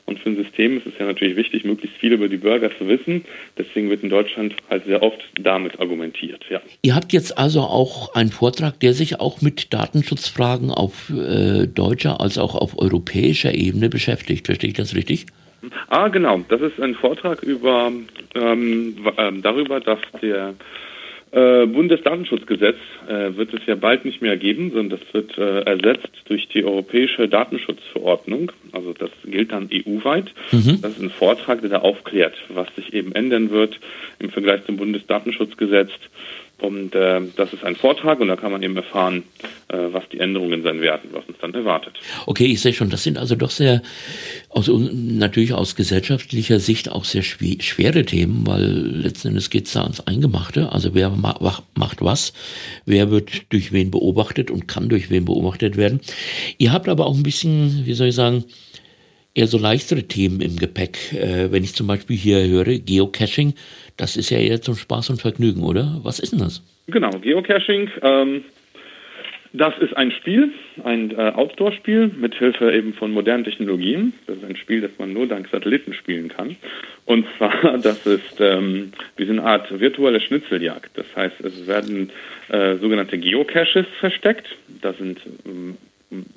Und für ein System ist es ja natürlich wichtig, möglichst viel über die Bürger zu wissen. Deswegen wird in Deutschland halt sehr oft damit argumentiert. Ja. Ihr habt jetzt also auch einen Vortrag, der sich auch mit Datenschutzfragen auf äh, deutscher als auch auf europäischer Ebene beschäftigt. Verstehe ich das richtig? Ah, genau. Das ist ein Vortrag über ähm, ähm darüber, dass der äh, Bundesdatenschutzgesetz äh, wird es ja bald nicht mehr geben, sondern das wird äh, ersetzt durch die Europäische Datenschutzverordnung. Also das gilt dann EU-weit. Mhm. Das ist ein Vortrag, der da aufklärt, was sich eben ändern wird im Vergleich zum Bundesdatenschutzgesetz. Und äh, das ist ein Vortrag und da kann man eben erfahren, äh, was die Änderungen sein werden, was uns dann erwartet. Okay, ich sehe schon, das sind also doch sehr, aus, natürlich aus gesellschaftlicher Sicht auch sehr schwer, schwere Themen, weil letzten Endes geht es da ans Eingemachte. Also wer ma macht was, wer wird durch wen beobachtet und kann durch wen beobachtet werden. Ihr habt aber auch ein bisschen, wie soll ich sagen, eher so leichtere Themen im Gepäck. Äh, wenn ich zum Beispiel hier höre, Geocaching, das ist ja eher zum Spaß und Vergnügen, oder? Was ist denn das? Genau, Geocaching. Ähm, das ist ein Spiel, ein äh, Outdoor-Spiel mit Hilfe eben von modernen Technologien. Das ist ein Spiel, das man nur dank Satelliten spielen kann. Und zwar, das ist ähm, diese Art virtuelle Schnitzeljagd. Das heißt, es werden äh, sogenannte Geocaches versteckt. Da sind ähm,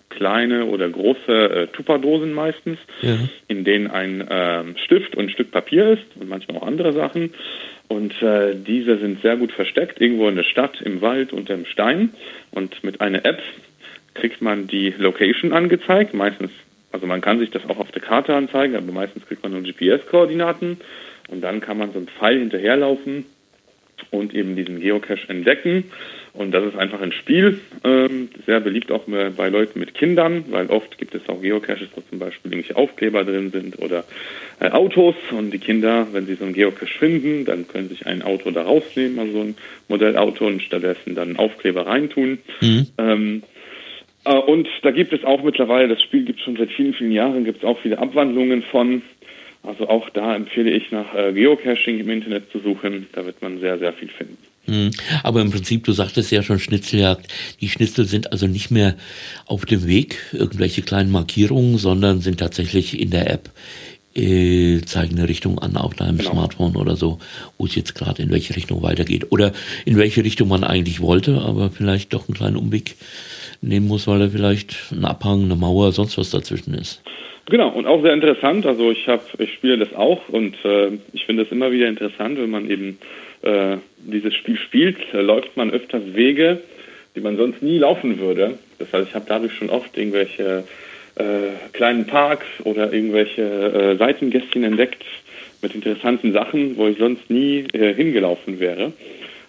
kleine oder große äh, Tupperdosen meistens, ja. in denen ein äh, Stift und ein Stück Papier ist und manchmal auch andere Sachen. Und äh, diese sind sehr gut versteckt, irgendwo in der Stadt, im Wald, unter dem Stein. Und mit einer App kriegt man die Location angezeigt. Meistens, also man kann sich das auch auf der Karte anzeigen, aber meistens kriegt man nur GPS-Koordinaten. Und dann kann man so einen Pfeil hinterherlaufen und eben diesen Geocache entdecken. Und das ist einfach ein Spiel, ähm, sehr beliebt auch bei Leuten mit Kindern, weil oft gibt es auch Geocaches, wo zum Beispiel irgendwelche Aufkleber drin sind oder äh, Autos. Und die Kinder, wenn sie so einen Geocache finden, dann können sich ein Auto da rausnehmen, also so ein Modellauto, und stattdessen dann einen Aufkleber reintun. Mhm. Ähm, äh, und da gibt es auch mittlerweile, das Spiel gibt es schon seit vielen, vielen Jahren, gibt es auch viele Abwandlungen von. Also auch da empfehle ich nach äh, Geocaching im Internet zu suchen. Da wird man sehr, sehr viel finden. Hm. Aber im Prinzip, du sagtest ja schon Schnitzeljagd. Die Schnitzel sind also nicht mehr auf dem Weg, irgendwelche kleinen Markierungen, sondern sind tatsächlich in der App, äh, zeigen eine Richtung an auf deinem genau. Smartphone oder so, wo es jetzt gerade in welche Richtung weitergeht. Oder in welche Richtung man eigentlich wollte, aber vielleicht doch einen kleinen Umweg nehmen muss, weil da vielleicht ein Abhang, eine Mauer, sonst was dazwischen ist. Genau, und auch sehr interessant. Also ich habe, ich spiele das auch und äh, ich finde es immer wieder interessant, wenn man eben äh, dieses Spiel spielt, äh, läuft man öfters Wege, die man sonst nie laufen würde. Das heißt, ich habe dadurch schon oft irgendwelche äh, kleinen Parks oder irgendwelche äh, Seitengästchen entdeckt mit interessanten Sachen, wo ich sonst nie äh, hingelaufen wäre.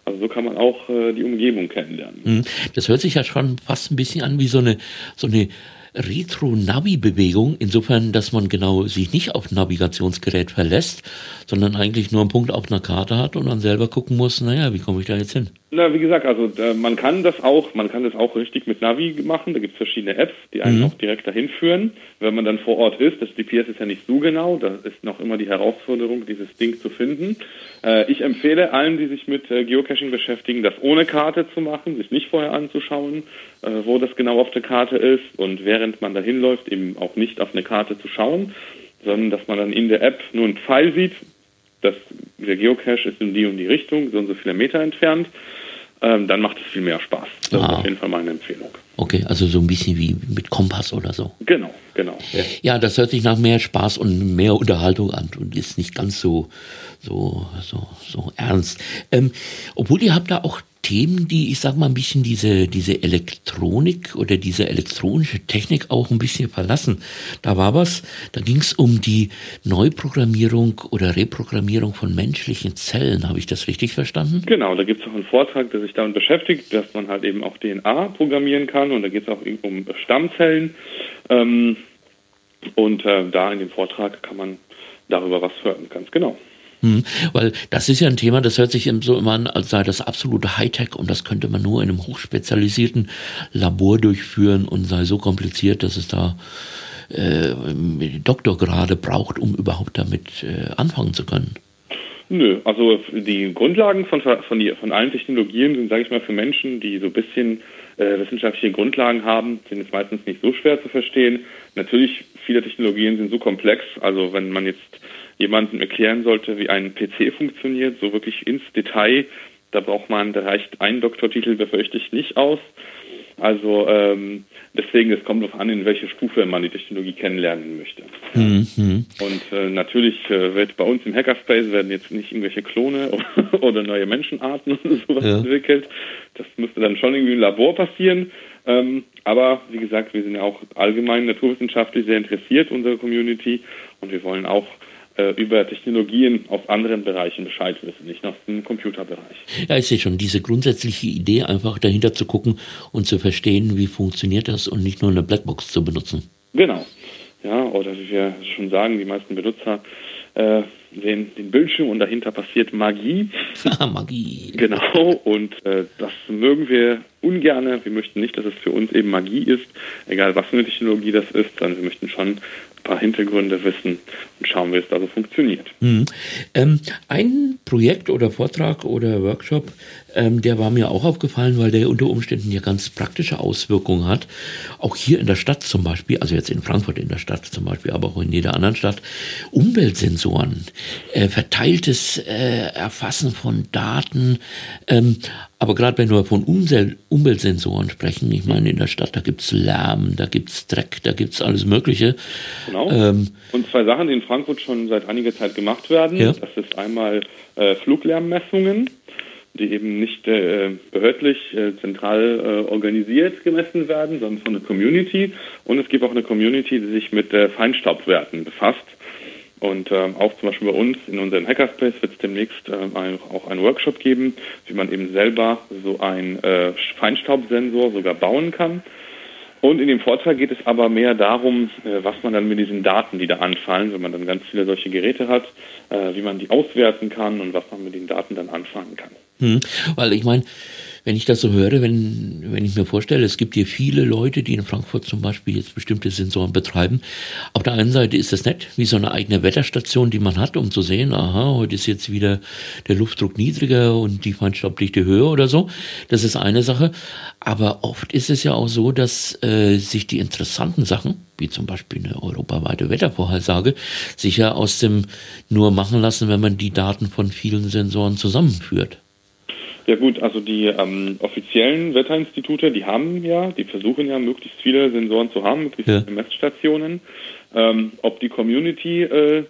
Also so kann man auch äh, die Umgebung kennenlernen. Mhm. Das hört sich ja schon fast ein bisschen an wie so eine, so eine Retro-Navi-Bewegung, insofern, dass man genau sich nicht auf Navigationsgerät verlässt, sondern eigentlich nur einen Punkt auf einer Karte hat und dann selber gucken muss, naja, wie komme ich da jetzt hin? Na, wie gesagt, also äh, man kann das auch, man kann das auch richtig mit Navi machen. Da gibt es verschiedene Apps, die einen mhm. auch direkt dahin führen. Wenn man dann vor Ort ist, das GPS ist ja nicht so genau, da ist noch immer die Herausforderung, dieses Ding zu finden. Äh, ich empfehle allen, die sich mit äh, Geocaching beschäftigen, das ohne Karte zu machen, sich nicht vorher anzuschauen, äh, wo das genau auf der Karte ist und während man dahin läuft, eben auch nicht auf eine Karte zu schauen, sondern dass man dann in der App nur einen Pfeil sieht, dass der Geocache ist in die und die Richtung, so und so viele Meter entfernt ähm, dann macht es viel mehr Spaß. Das ah. ist auf jeden Fall meine Empfehlung. Okay, also so ein bisschen wie mit Kompass oder so. Genau, genau. Ja, ja das hört sich nach mehr Spaß und mehr Unterhaltung an und ist nicht ganz so, so, so, so ernst. Ähm, obwohl ihr habt da auch Themen, die, ich sag mal, ein bisschen diese, diese Elektronik oder diese elektronische Technik auch ein bisschen verlassen. Da war was, da ging es um die Neuprogrammierung oder Reprogrammierung von menschlichen Zellen. Habe ich das richtig verstanden? Genau, da gibt es auch einen Vortrag, der sich damit beschäftigt, dass man halt eben auch DNA programmieren kann und da geht es auch um Stammzellen. Ähm, und äh, da in dem Vortrag kann man darüber was hören, ganz genau. Hm, weil das ist ja ein Thema, das hört sich so immer an, als sei das absolute Hightech und das könnte man nur in einem hochspezialisierten Labor durchführen und sei so kompliziert, dass es da äh, Doktorgrade braucht, um überhaupt damit äh, anfangen zu können. Nö, also die Grundlagen von, von, die, von allen Technologien sind, sage ich mal, für Menschen, die so ein bisschen äh, wissenschaftliche Grundlagen haben, sind es meistens nicht so schwer zu verstehen. Natürlich, viele Technologien sind so komplex, also wenn man jetzt jemandem erklären sollte, wie ein PC funktioniert, so wirklich ins Detail, da braucht man, da reicht ein Doktortitel, befürchte ich, nicht aus. Also ähm, deswegen, es kommt darauf an, in welche Stufe man die Technologie kennenlernen möchte. Mhm. Und äh, natürlich äh, wird bei uns im Hackerspace werden jetzt nicht irgendwelche Klone oder neue Menschenarten oder sowas ja. entwickelt. Das müsste dann schon irgendwie im Labor passieren. Ähm, aber wie gesagt, wir sind ja auch allgemein naturwissenschaftlich sehr interessiert, unsere Community, und wir wollen auch über Technologien aus anderen Bereichen Bescheid wissen, nicht nur aus dem Computerbereich. Ja, ich sehe schon, diese grundsätzliche Idee, einfach dahinter zu gucken und zu verstehen, wie funktioniert das und nicht nur eine Blackbox zu benutzen. Genau. Ja, oder wie wir schon sagen, die meisten Benutzer äh, sehen den Bildschirm und dahinter passiert Magie. Magie. Genau, und äh, das mögen wir ungerne. Wir möchten nicht, dass es für uns eben Magie ist, egal was für eine Technologie das ist, sondern wir möchten schon paar Hintergründe wissen und schauen, wie es da so funktioniert. Mhm. Ähm, ein Projekt oder Vortrag oder Workshop, ähm, der war mir auch aufgefallen, weil der unter Umständen ja ganz praktische Auswirkungen hat. Auch hier in der Stadt zum Beispiel, also jetzt in Frankfurt in der Stadt zum Beispiel, aber auch in jeder anderen Stadt, Umweltsensoren, äh, verteiltes äh, Erfassen von Daten. Ähm, aber gerade wenn wir von Umweltsensoren sprechen, ich meine, in der Stadt, da gibt es Lärm, da gibt es Dreck, da gibt es alles Mögliche. Genau. Ähm, und zwei Sachen, die in Frankfurt schon seit einiger Zeit gemacht werden. Ja. Das ist einmal äh, Fluglärmmessungen die eben nicht äh, behördlich äh, zentral äh, organisiert gemessen werden, sondern von der Community. Und es gibt auch eine Community, die sich mit äh, Feinstaubwerten befasst. Und ähm, auch zum Beispiel bei uns in unserem Hackerspace wird es demnächst äh, ein, auch einen Workshop geben, wie man eben selber so einen äh, Feinstaubsensor sogar bauen kann. Und in dem Vortrag geht es aber mehr darum, äh, was man dann mit diesen Daten, die da anfallen, wenn man dann ganz viele solche Geräte hat, äh, wie man die auswerten kann und was man mit den Daten dann anfangen kann. Hm, weil ich meine, wenn ich das so höre, wenn, wenn ich mir vorstelle, es gibt hier viele Leute, die in Frankfurt zum Beispiel jetzt bestimmte Sensoren betreiben. Auf der einen Seite ist das nett, wie so eine eigene Wetterstation, die man hat, um zu sehen, aha, heute ist jetzt wieder der Luftdruck niedriger und die Feinstaubdichte höher oder so. Das ist eine Sache. Aber oft ist es ja auch so, dass äh, sich die interessanten Sachen, wie zum Beispiel eine europaweite Wettervorhersage, sich ja aus dem nur machen lassen, wenn man die Daten von vielen Sensoren zusammenführt. Ja gut, also die ähm, offiziellen Wetterinstitute, die haben ja, die versuchen ja möglichst viele Sensoren zu haben, möglichst ja. viele Messstationen. Ähm, ob die Community äh,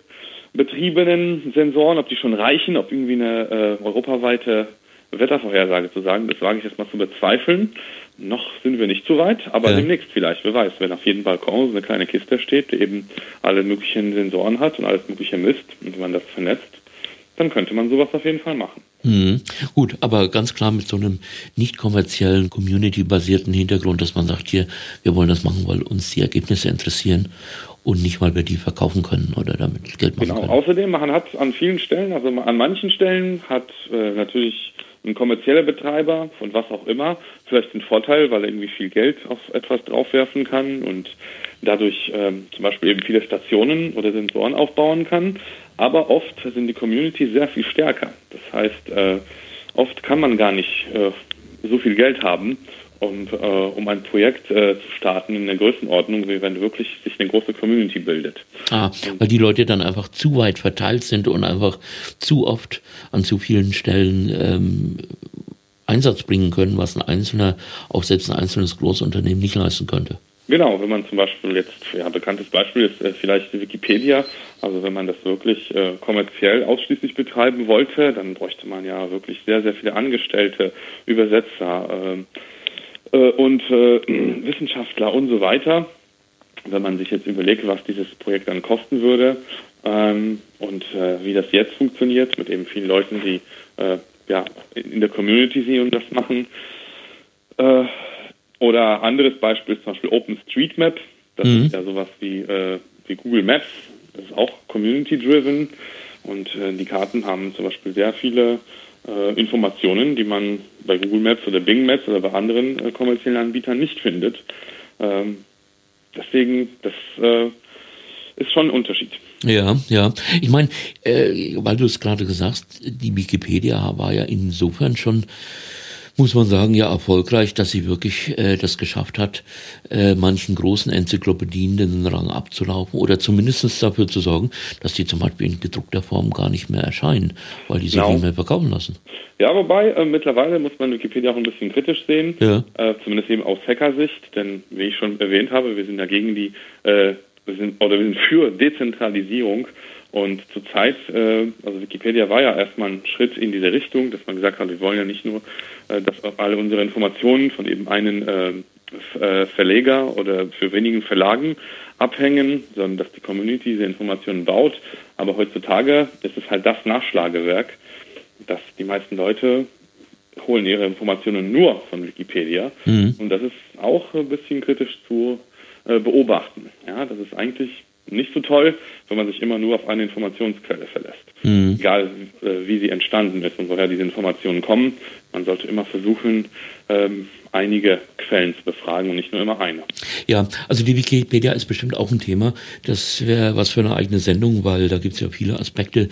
betriebenen Sensoren, ob die schon reichen, ob irgendwie eine äh, europaweite Wettervorhersage zu sagen, das wage ich jetzt mal zu bezweifeln. Noch sind wir nicht so weit, aber ja. demnächst vielleicht, wer weiß, wenn auf jedem Balkon so eine kleine Kiste steht, die eben alle möglichen Sensoren hat und alles mögliche misst und wenn man das vernetzt, dann könnte man sowas auf jeden Fall machen. Mhm. Gut, aber ganz klar mit so einem nicht kommerziellen, community-basierten Hintergrund, dass man sagt, hier, wir wollen das machen, weil uns die Ergebnisse interessieren und nicht, weil wir die verkaufen können oder damit Geld machen genau. können. Außerdem, man hat an vielen Stellen, also an manchen Stellen hat äh, natürlich ein kommerzieller Betreiber von was auch immer vielleicht den Vorteil, weil er irgendwie viel Geld auf etwas draufwerfen kann und dadurch ähm, zum Beispiel eben viele Stationen oder Sensoren aufbauen kann. Aber oft sind die Community sehr viel stärker. Das heißt, äh, oft kann man gar nicht äh, so viel Geld haben, um, äh, um ein Projekt äh, zu starten in der Größenordnung, wie wenn wirklich sich eine große Community bildet. Ah, weil die Leute dann einfach zu weit verteilt sind und einfach zu oft an zu vielen Stellen ähm, Einsatz bringen können, was ein einzelner, auch selbst ein einzelnes Großunternehmen nicht leisten könnte. Genau, wenn man zum Beispiel jetzt, ja, bekanntes Beispiel ist äh, vielleicht Wikipedia. Also wenn man das wirklich äh, kommerziell ausschließlich betreiben wollte, dann bräuchte man ja wirklich sehr, sehr viele Angestellte, Übersetzer äh, äh, und äh, Wissenschaftler und so weiter. Wenn man sich jetzt überlegt, was dieses Projekt dann kosten würde ähm, und äh, wie das jetzt funktioniert, mit eben vielen Leuten, die ja, in der Community sind und das machen, oder anderes Beispiel ist zum Beispiel OpenStreetMap. Das mhm. ist ja sowas wie, äh, wie Google Maps. Das ist auch community-driven. Und äh, die Karten haben zum Beispiel sehr viele äh, Informationen, die man bei Google Maps oder Bing Maps oder bei anderen äh, kommerziellen Anbietern nicht findet. Ähm, deswegen, das äh, ist schon ein Unterschied. Ja, ja. Ich meine, äh, weil du es gerade gesagt hast, die Wikipedia war ja insofern schon muss man sagen, ja erfolgreich, dass sie wirklich äh, das geschafft hat, äh, manchen großen Enzyklopädien den Rang abzulaufen oder zumindest dafür zu sorgen, dass die zum Beispiel in gedruckter Form gar nicht mehr erscheinen, weil die sich genau. nicht mehr verkaufen lassen. Ja, wobei äh, mittlerweile muss man Wikipedia auch ein bisschen kritisch sehen, ja. äh, zumindest eben aus Hackersicht, denn wie ich schon erwähnt habe, wir sind dagegen die, äh, wir sind, oder wir sind für Dezentralisierung Und zurzeit, äh, also Wikipedia war ja erstmal ein Schritt in diese Richtung, dass man gesagt hat, wir wollen ja nicht nur, äh, dass alle unsere Informationen von eben einem äh, äh, Verleger oder für wenigen Verlagen abhängen, sondern dass die Community diese Informationen baut. Aber heutzutage ist es halt das Nachschlagewerk, dass die meisten Leute holen ihre Informationen nur von Wikipedia. Mhm. Und das ist auch ein bisschen kritisch zu beobachten. Ja, das ist eigentlich nicht so toll, wenn man sich immer nur auf eine Informationsquelle verlässt. Mhm. Egal, wie sie entstanden ist und woher diese Informationen kommen. Man sollte immer versuchen, ähm, einige Quellen zu befragen und nicht nur immer eine. Ja, also die Wikipedia ist bestimmt auch ein Thema. Das wäre was für eine eigene Sendung, weil da gibt es ja viele Aspekte,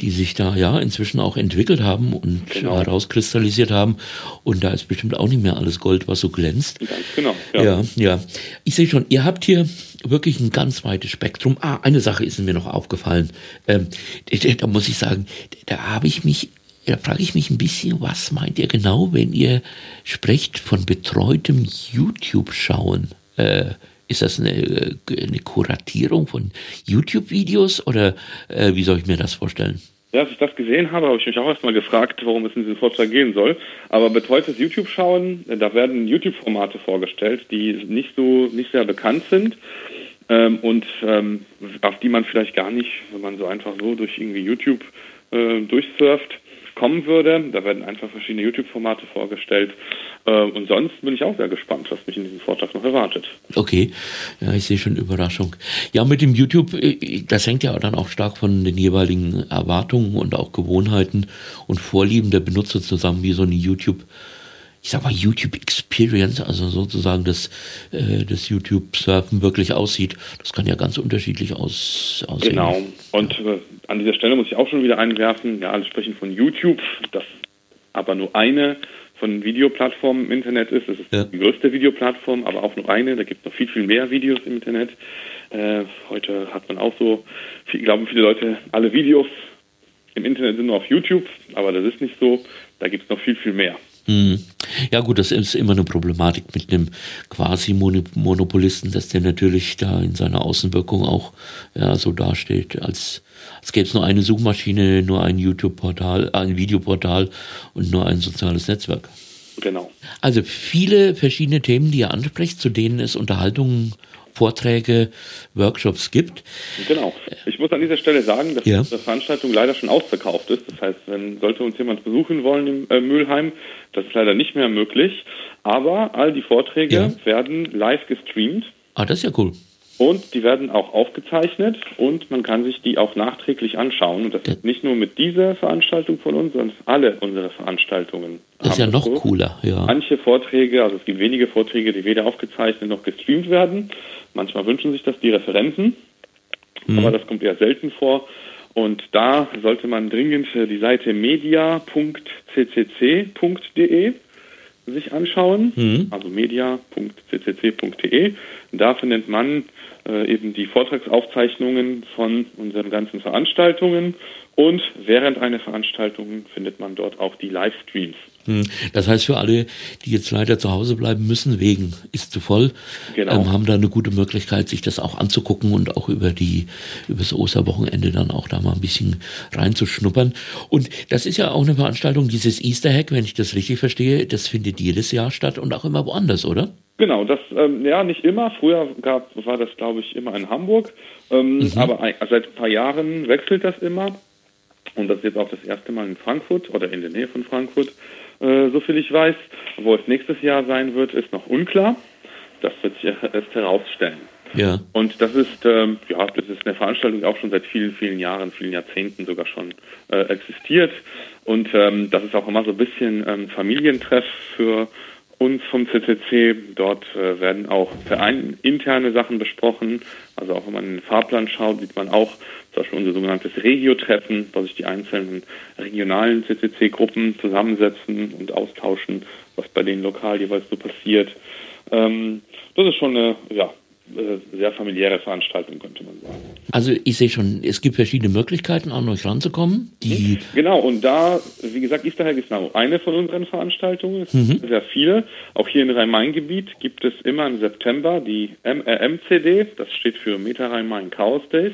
die sich da ja inzwischen auch entwickelt haben und genau. herauskristallisiert haben. Und da ist bestimmt auch nicht mehr alles Gold, was so glänzt. Ganz genau. Ja, ja. ja. Ich sehe schon, ihr habt hier wirklich ein ganz weites Spektrum. Ah, eine Sache ist mir noch aufgefallen. Ähm, da muss ich sagen, da habe ich mich da frage ich mich ein bisschen, was meint ihr genau, wenn ihr sprecht von betreutem YouTube-Schauen? Äh, ist das eine, eine, Kuratierung von YouTube-Videos oder äh, wie soll ich mir das vorstellen? Ja, als ich das gesehen habe, habe ich mich auch erstmal gefragt, worum es in diesem Vortrag gehen soll. Aber betreutes YouTube-Schauen, da werden YouTube-Formate vorgestellt, die nicht so nicht sehr bekannt sind ähm, und ähm, auf die man vielleicht gar nicht, wenn man so einfach so durch irgendwie YouTube äh, durchsurft, kommen würde. Da werden einfach verschiedene YouTube-Formate vorgestellt. Äh, und sonst bin ich auch sehr gespannt, was mich in diesem Vortrag noch erwartet. Okay, ja, ich sehe schon Überraschung. Ja, mit dem YouTube, äh, das hängt ja dann auch stark von den jeweiligen Erwartungen und auch Gewohnheiten und Vorlieben der Benutzer zusammen, wie so eine YouTube- ich sag mal, YouTube Experience, also sozusagen das, äh, das YouTube-Surfen wirklich aussieht. Das kann ja ganz unterschiedlich aus, aussehen. Genau. Und äh, an dieser Stelle muss ich auch schon wieder einwerfen, ja, alle sprechen von YouTube, das aber nur eine von Videoplattformen im Internet ist. Das ist ja. die größte Videoplattform, aber auch nur eine. Da gibt es noch viel, viel mehr Videos im Internet. Äh, heute hat man auch so, viel, glauben viele Leute, alle Videos im Internet sind nur auf YouTube, aber das ist nicht so. Da gibt es noch viel, viel mehr. Hm. Ja gut, das ist immer eine Problematik mit einem quasi Monopolisten, dass der natürlich da in seiner Außenwirkung auch ja, so dasteht, als, als gäbe es nur eine Suchmaschine, nur ein YouTube-Portal, ein Videoportal und nur ein soziales Netzwerk. Genau. Also viele verschiedene Themen, die ihr ansprecht, zu denen es Unterhaltungen Vorträge, Workshops gibt. Genau. Ich muss an dieser Stelle sagen, dass ja. unsere Veranstaltung leider schon ausverkauft ist. Das heißt, wenn sollte uns jemand besuchen wollen im äh, Mülheim, das ist leider nicht mehr möglich. Aber all die Vorträge ja. werden live gestreamt. Ah, das ist ja cool. Und die werden auch aufgezeichnet und man kann sich die auch nachträglich anschauen. Und das ist nicht nur mit dieser Veranstaltung von uns, sondern alle unsere Veranstaltungen. Das ist ja noch so. cooler, ja. Manche Vorträge, also es gibt wenige Vorträge, die weder aufgezeichnet noch gestreamt werden. Manchmal wünschen sich das die Referenten, mhm. aber das kommt eher selten vor. Und da sollte man dringend die Seite media.ccc.de sich anschauen, mhm. also media.ccc.de. Da findet man äh, eben die Vortragsaufzeichnungen von unseren ganzen Veranstaltungen und während einer Veranstaltung findet man dort auch die Livestreams. Hm. Das heißt, für alle, die jetzt leider zu Hause bleiben müssen, wegen ist zu voll, genau. ähm, haben da eine gute Möglichkeit, sich das auch anzugucken und auch über die, über das Osterwochenende dann auch da mal ein bisschen reinzuschnuppern. Und das ist ja auch eine Veranstaltung, dieses Easter Hack, wenn ich das richtig verstehe, das findet jedes Jahr statt und auch immer woanders, oder? Genau, das ähm, ja nicht immer. Früher gab, war das, glaube ich, immer in Hamburg, ähm, mhm. aber ein, seit ein paar Jahren wechselt das immer. Und das ist jetzt auch das erste Mal in Frankfurt oder in der Nähe von Frankfurt. Äh, so viel ich weiß. Wo es nächstes Jahr sein wird, ist noch unklar. Das wird sich erst herausstellen. Ja. Und das ist, ähm, ja, das ist eine Veranstaltung, die auch schon seit vielen, vielen Jahren, vielen Jahrzehnten sogar schon äh, existiert. Und ähm, das ist auch immer so ein bisschen ähm, Familientreff für uns vom CCC. Dort äh, werden auch interne Sachen besprochen. Also auch wenn man in den Fahrplan schaut, sieht man auch zum Beispiel unser sogenanntes Regio-Treffen, wo sich die einzelnen regionalen CCC-Gruppen zusammensetzen und austauschen, was bei denen lokal jeweils so passiert. Ähm, das ist schon eine, ja, äh, sehr familiäre Veranstaltung, könnte man sagen. Also ich sehe schon, es gibt verschiedene Möglichkeiten, an euch ranzukommen. Die mhm. genau, und da, wie gesagt, Easterhack ist genau eine von unseren Veranstaltungen. Es mhm. sehr viele. Auch hier in Rhein-Main-Gebiet gibt es immer im September die MRMCD, das steht für Meta Rhein-Main Chaos Days.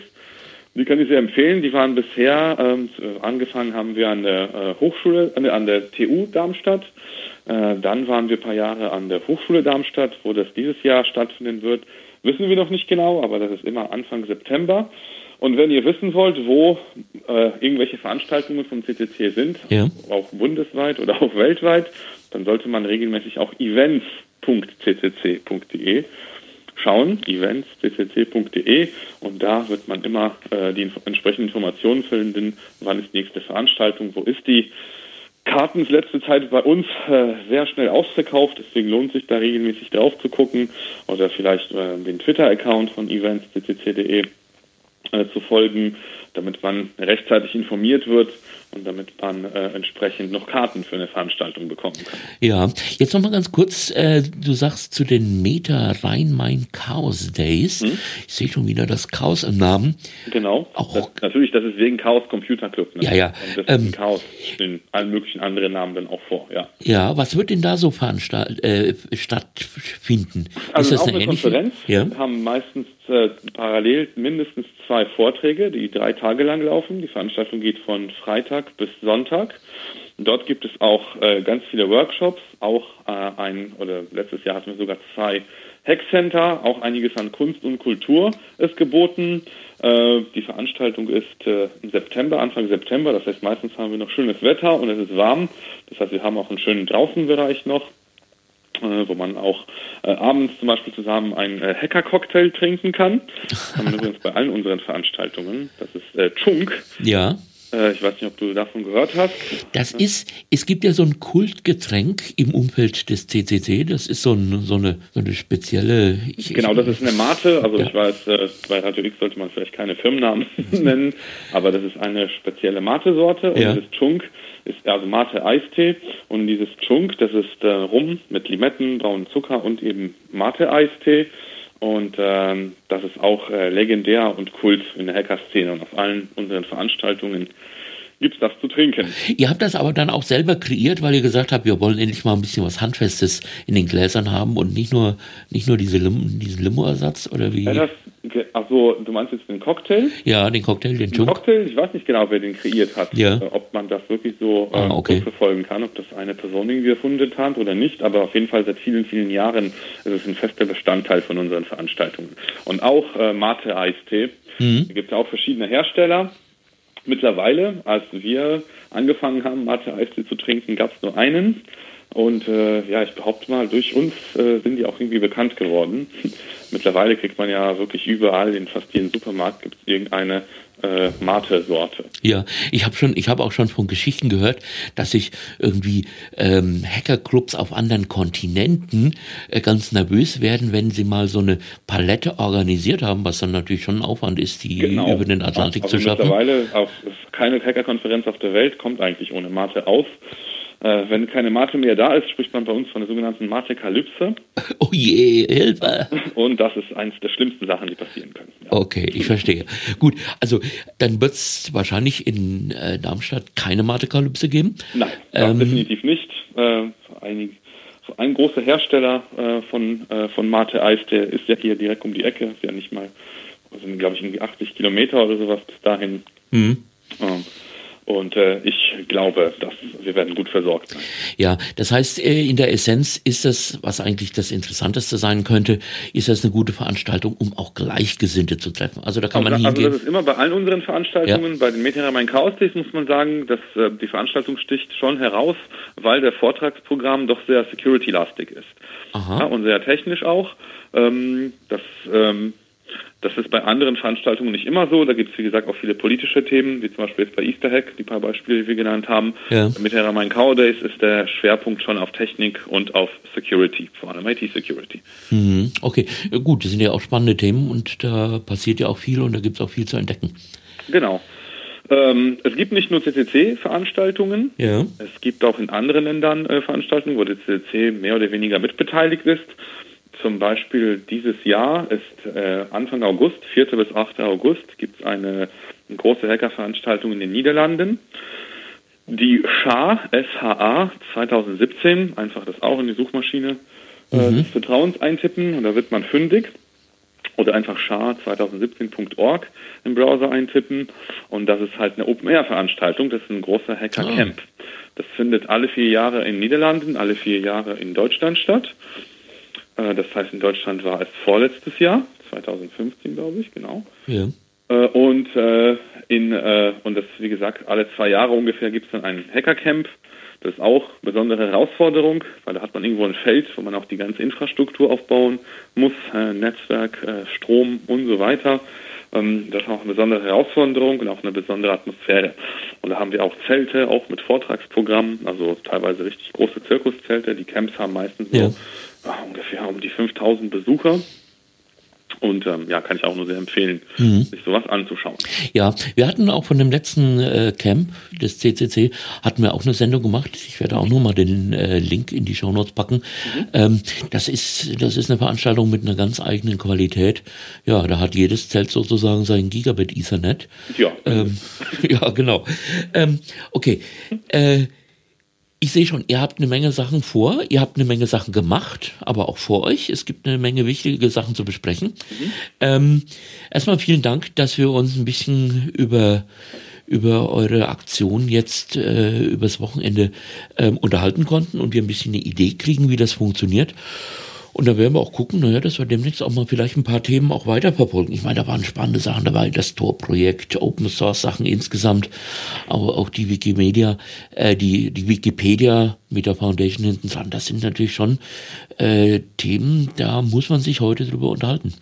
Die kann ich sehr empfehlen. Die waren bisher, ähm, angefangen haben wir an der äh, Hochschule, an der, an der TU Darmstadt. Äh, dann waren wir ein paar Jahre an der Hochschule Darmstadt, wo das dieses Jahr stattfinden wird. Wissen wir noch nicht genau, aber das ist immer Anfang September. Und wenn ihr wissen wollt, wo äh, irgendwelche Veranstaltungen vom CCC sind, ja. auch bundesweit oder auch weltweit, dann sollte man regelmäßig auch events.ccc.de schauen, eventsccc.de und da wird man immer äh, die entsprechenden Informationen finden, wann ist die nächste Veranstaltung, wo ist die. Karten ist letzte Zeit bei uns äh, sehr schnell ausverkauft, deswegen lohnt sich da regelmäßig drauf zu gucken oder vielleicht äh, den Twitter-Account von eventsccc.de äh, zu folgen, damit man rechtzeitig informiert wird und damit man äh, entsprechend noch Karten für eine Veranstaltung bekommen kann. Ja, jetzt nochmal ganz kurz, äh, du sagst zu den Meta Rhein-Main Chaos Days, hm? ich sehe schon wieder das Chaos im Namen. Genau, auch, das, natürlich, das ist wegen Chaos Computer Club. Ne? Ja, ja. Und das ähm, Chaos in allen möglichen anderen Namen dann auch vor, ja. Ja, was wird denn da so äh, stattfinden? Also ist das eine, eine Konferenz, ja? wir haben meistens äh, parallel mindestens zwei Vorträge, die drei Tage lang laufen. Die Veranstaltung geht von Freitag bis Sonntag. Dort gibt es auch äh, ganz viele Workshops, auch äh, ein, oder letztes Jahr hatten wir sogar zwei Hackcenter, auch einiges an Kunst und Kultur ist geboten. Äh, die Veranstaltung ist äh, im September, Anfang September, das heißt meistens haben wir noch schönes Wetter und es ist warm. Das heißt, wir haben auch einen schönen Draußenbereich noch äh, wo man auch äh, abends zum Beispiel zusammen einen äh, Hacker-Cocktail trinken kann. Das haben wir übrigens bei allen unseren Veranstaltungen. Das ist äh, Chunk. Ja. Äh, ich weiß nicht, ob du davon gehört hast. Das ist, es gibt ja so ein Kultgetränk im Umfeld des CCC. Das ist so, ein, so, eine, so eine spezielle. Ich, genau, das ist eine Mate. Also ja. ich weiß, äh, bei Radio X sollte man vielleicht keine Firmennamen nennen, aber das ist eine spezielle Mate-Sorte und ja. das Chunk ist also Mate Eistee und dieses Chunk, das ist äh, Rum mit Limetten, braunen Zucker und eben Mate Eistee. Und ähm, das ist auch äh, legendär und Kult in der Hacker-Szene und auf allen unseren Veranstaltungen gibt es das zu trinken. Ihr habt das aber dann auch selber kreiert, weil ihr gesagt habt, wir wollen endlich mal ein bisschen was Handfestes in den Gläsern haben und nicht nur, nicht nur diese Lim diesen Limo-Ersatz oder wie? Ja, das, also du meinst jetzt den Cocktail? Ja, den Cocktail, den, den Cocktail, ich weiß nicht genau, wer den kreiert hat. Ja. Äh, ob man das wirklich so, ah, ähm, okay. verfolgen kann, ob das eine Person irgendwie erfunden hat oder nicht, aber auf jeden Fall seit vielen, vielen Jahren ist es ein fester Bestandteil von unseren Veranstaltungen. Und auch äh, Mate-Eistee. Mhm. Da gibt es auch verschiedene Hersteller. Mittlerweile, als wir angefangen haben, Mate-Eistee zu trinken, gab es nur einen. Und äh, ja, ich behaupte mal, durch uns äh, sind die auch irgendwie bekannt geworden. Mittlerweile kriegt man ja wirklich überall, in fast jedem Supermarkt gibt es irgendeine äh, Mate-Sorte. Ja, ich habe schon, ich habe auch schon von Geschichten gehört, dass sich irgendwie ähm, Hackerclubs auf anderen Kontinenten äh, ganz nervös werden, wenn sie mal so eine Palette organisiert haben, was dann natürlich schon ein Aufwand ist, die genau. über den Atlantik also zu schaffen. Mittlerweile auf keine Hackerkonferenz auf der Welt kommt eigentlich ohne Mate aus. Äh, wenn keine Mate mehr da ist, spricht man bei uns von der sogenannten Mate-Kalypse. Oh je, Hilfe! Und das ist eines der schlimmsten Sachen, die passieren können. Ja. Okay, ich verstehe. Gut, also dann wird es wahrscheinlich in äh, Darmstadt keine Mate-Kalypse geben? Nein, ähm, definitiv nicht. Äh, einig, ein großer Hersteller äh, von, äh, von Mate Eis, der ist ja hier direkt um die Ecke, ist ja nicht mal, sind glaube ich irgendwie 80 Kilometer oder sowas bis dahin. Mhm. Ähm, und äh, ich glaube, dass wir werden gut versorgt sein. Ja, das heißt, äh, in der Essenz ist das, was eigentlich das Interessanteste sein könnte, ist das eine gute Veranstaltung, um auch Gleichgesinnte zu treffen. Also da kann also, man hingehen. Also das ist immer bei allen unseren Veranstaltungen. Ja. Bei den Meteor Main Chaos Days muss man sagen, dass äh, die Veranstaltung sticht schon heraus, weil der Vortragsprogramm doch sehr security-lastig ist. Aha. Ja, und sehr technisch auch. Ähm, das ähm, das ist bei anderen Veranstaltungen nicht immer so. Da gibt es, wie gesagt, auch viele politische Themen, wie zum Beispiel jetzt bei Easter Hack, die paar Beispiele, die wir genannt haben. Ja. Mit der Rhein Cow Days ist der Schwerpunkt schon auf Technik und auf Security, vor allem IT-Security. Mhm. Okay, gut, das sind ja auch spannende Themen und da passiert ja auch viel und da gibt es auch viel zu entdecken. Genau. Ähm, es gibt nicht nur CCC-Veranstaltungen, ja. es gibt auch in anderen Ländern äh, Veranstaltungen, wo der CCC mehr oder weniger mitbeteiligt ist. Zum Beispiel dieses Jahr ist äh, Anfang August, 4. bis 8. August, gibt es eine, eine große Hackerveranstaltung in den Niederlanden. Die SHA, SHA 2017, einfach das auch in die Suchmaschine äh, mhm. des Vertrauens eintippen und da wird man fündig. oder einfach SHA2017.org im Browser eintippen. Und das ist halt eine Open-Air-Veranstaltung, das ist ein großer Hacker-Camp. Oh. Das findet alle vier Jahre in Niederlanden, alle vier Jahre in Deutschland statt. Äh, das heißt, in Deutschland war es vorletztes Jahr, 2015 glaube ich, genau. Ja. Äh, und äh, in und das wie gesagt alle zwei Jahre ungefähr gibt es dann ein Hackercamp das ist auch eine besondere Herausforderung, weil da hat man irgendwo ein Feld, wo man auch die ganze Infrastruktur aufbauen muss, Netzwerk, Strom und so weiter. Ähm, das ist auch eine besondere Herausforderung und auch eine besondere Atmosphäre. Und da haben wir auch Zelte, auch mit Vortragsprogrammen, also teilweise richtig große Zirkuszelte. Die Camps haben meistens so ja. Äh, ungefähr um die 5000 Besucher. Und ähm, ja, kann ich auch nur sehr empfehlen, mhm. sich sowas anzuschauen. Ja, wir hatten auch von dem letzten äh, Camp des CCC, hatten wir auch eine Sendung gemacht. Ich werde auch nur mal den äh, Link in die Show Notes packen. Mhm. Ähm, das, ist, das ist eine Veranstaltung mit einer ganz eigenen Qualität. Ja, da hat jedes Zelt sozusagen sein Gigabit Ethernet. Ja. Ähm, ja, genau. Ähm, okay. Äh, ich sehe schon, ihr habt eine Menge Sachen vor, ihr habt eine Menge Sachen gemacht, aber auch vor euch. Es gibt eine Menge wichtige Sachen zu besprechen. Mhm. Ähm, erstmal vielen Dank, dass wir uns ein bisschen über über eure Aktion jetzt äh, übers Wochenende ähm, unterhalten konnten und wir ein bisschen eine Idee kriegen, wie das funktioniert. Und da werden wir auch gucken, naja, dass wir demnächst auch mal vielleicht ein paar Themen auch weiterverfolgen. Ich meine, da waren spannende Sachen dabei, das Tor-Projekt, Open Source Sachen insgesamt, aber auch die Wikimedia, äh, die, die Wikipedia mit der Foundation hinten dran. Das sind natürlich schon äh, Themen, da muss man sich heute drüber unterhalten.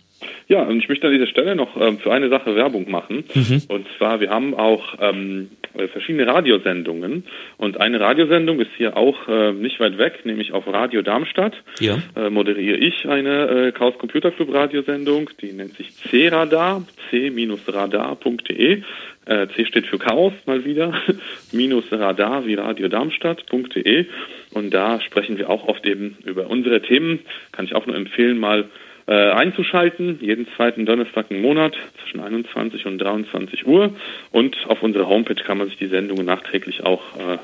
Ja, und ich möchte an dieser Stelle noch ähm, für eine Sache Werbung machen. Mhm. Und zwar, wir haben auch ähm, verschiedene Radiosendungen. Und eine Radiosendung ist hier auch äh, nicht weit weg, nämlich auf Radio Darmstadt. Ja. Äh, moderiere ich eine äh, Chaos Computer Club Radiosendung, die nennt sich C-Radar, c-radar.de. Äh, C steht für Chaos mal wieder, minus Radar wie Radio Darmstadt.de. Und da sprechen wir auch oft eben über unsere Themen. Kann ich auch nur empfehlen, mal äh, einzuschalten, jeden zweiten Donnerstag im Monat zwischen 21 und 23 Uhr. Und auf unserer Homepage kann man sich die Sendungen nachträglich auch äh,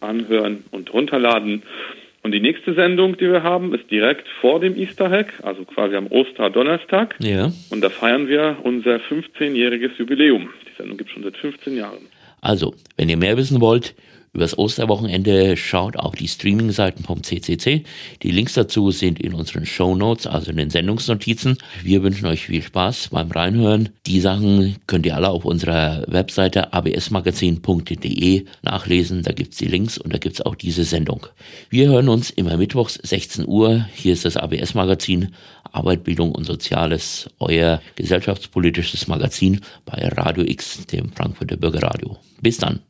anhören und runterladen. Und die nächste Sendung, die wir haben, ist direkt vor dem Easter Hack, also quasi am Osterdonnerstag. Ja. Und da feiern wir unser 15-jähriges Jubiläum. Die Sendung gibt es schon seit 15 Jahren. Also, wenn ihr mehr wissen wollt, Übers Osterwochenende schaut auf die Streaming-Seiten vom CCC. Die Links dazu sind in unseren Show Notes, also in den Sendungsnotizen. Wir wünschen euch viel Spaß beim Reinhören. Die Sachen könnt ihr alle auf unserer Webseite absmagazin.de nachlesen. Da gibt's die Links und da gibt's auch diese Sendung. Wir hören uns immer mittwochs 16 Uhr. Hier ist das ABS-Magazin. Arbeit, Bildung und Soziales, euer gesellschaftspolitisches Magazin bei Radio X, dem Frankfurter Bürgerradio. Bis dann.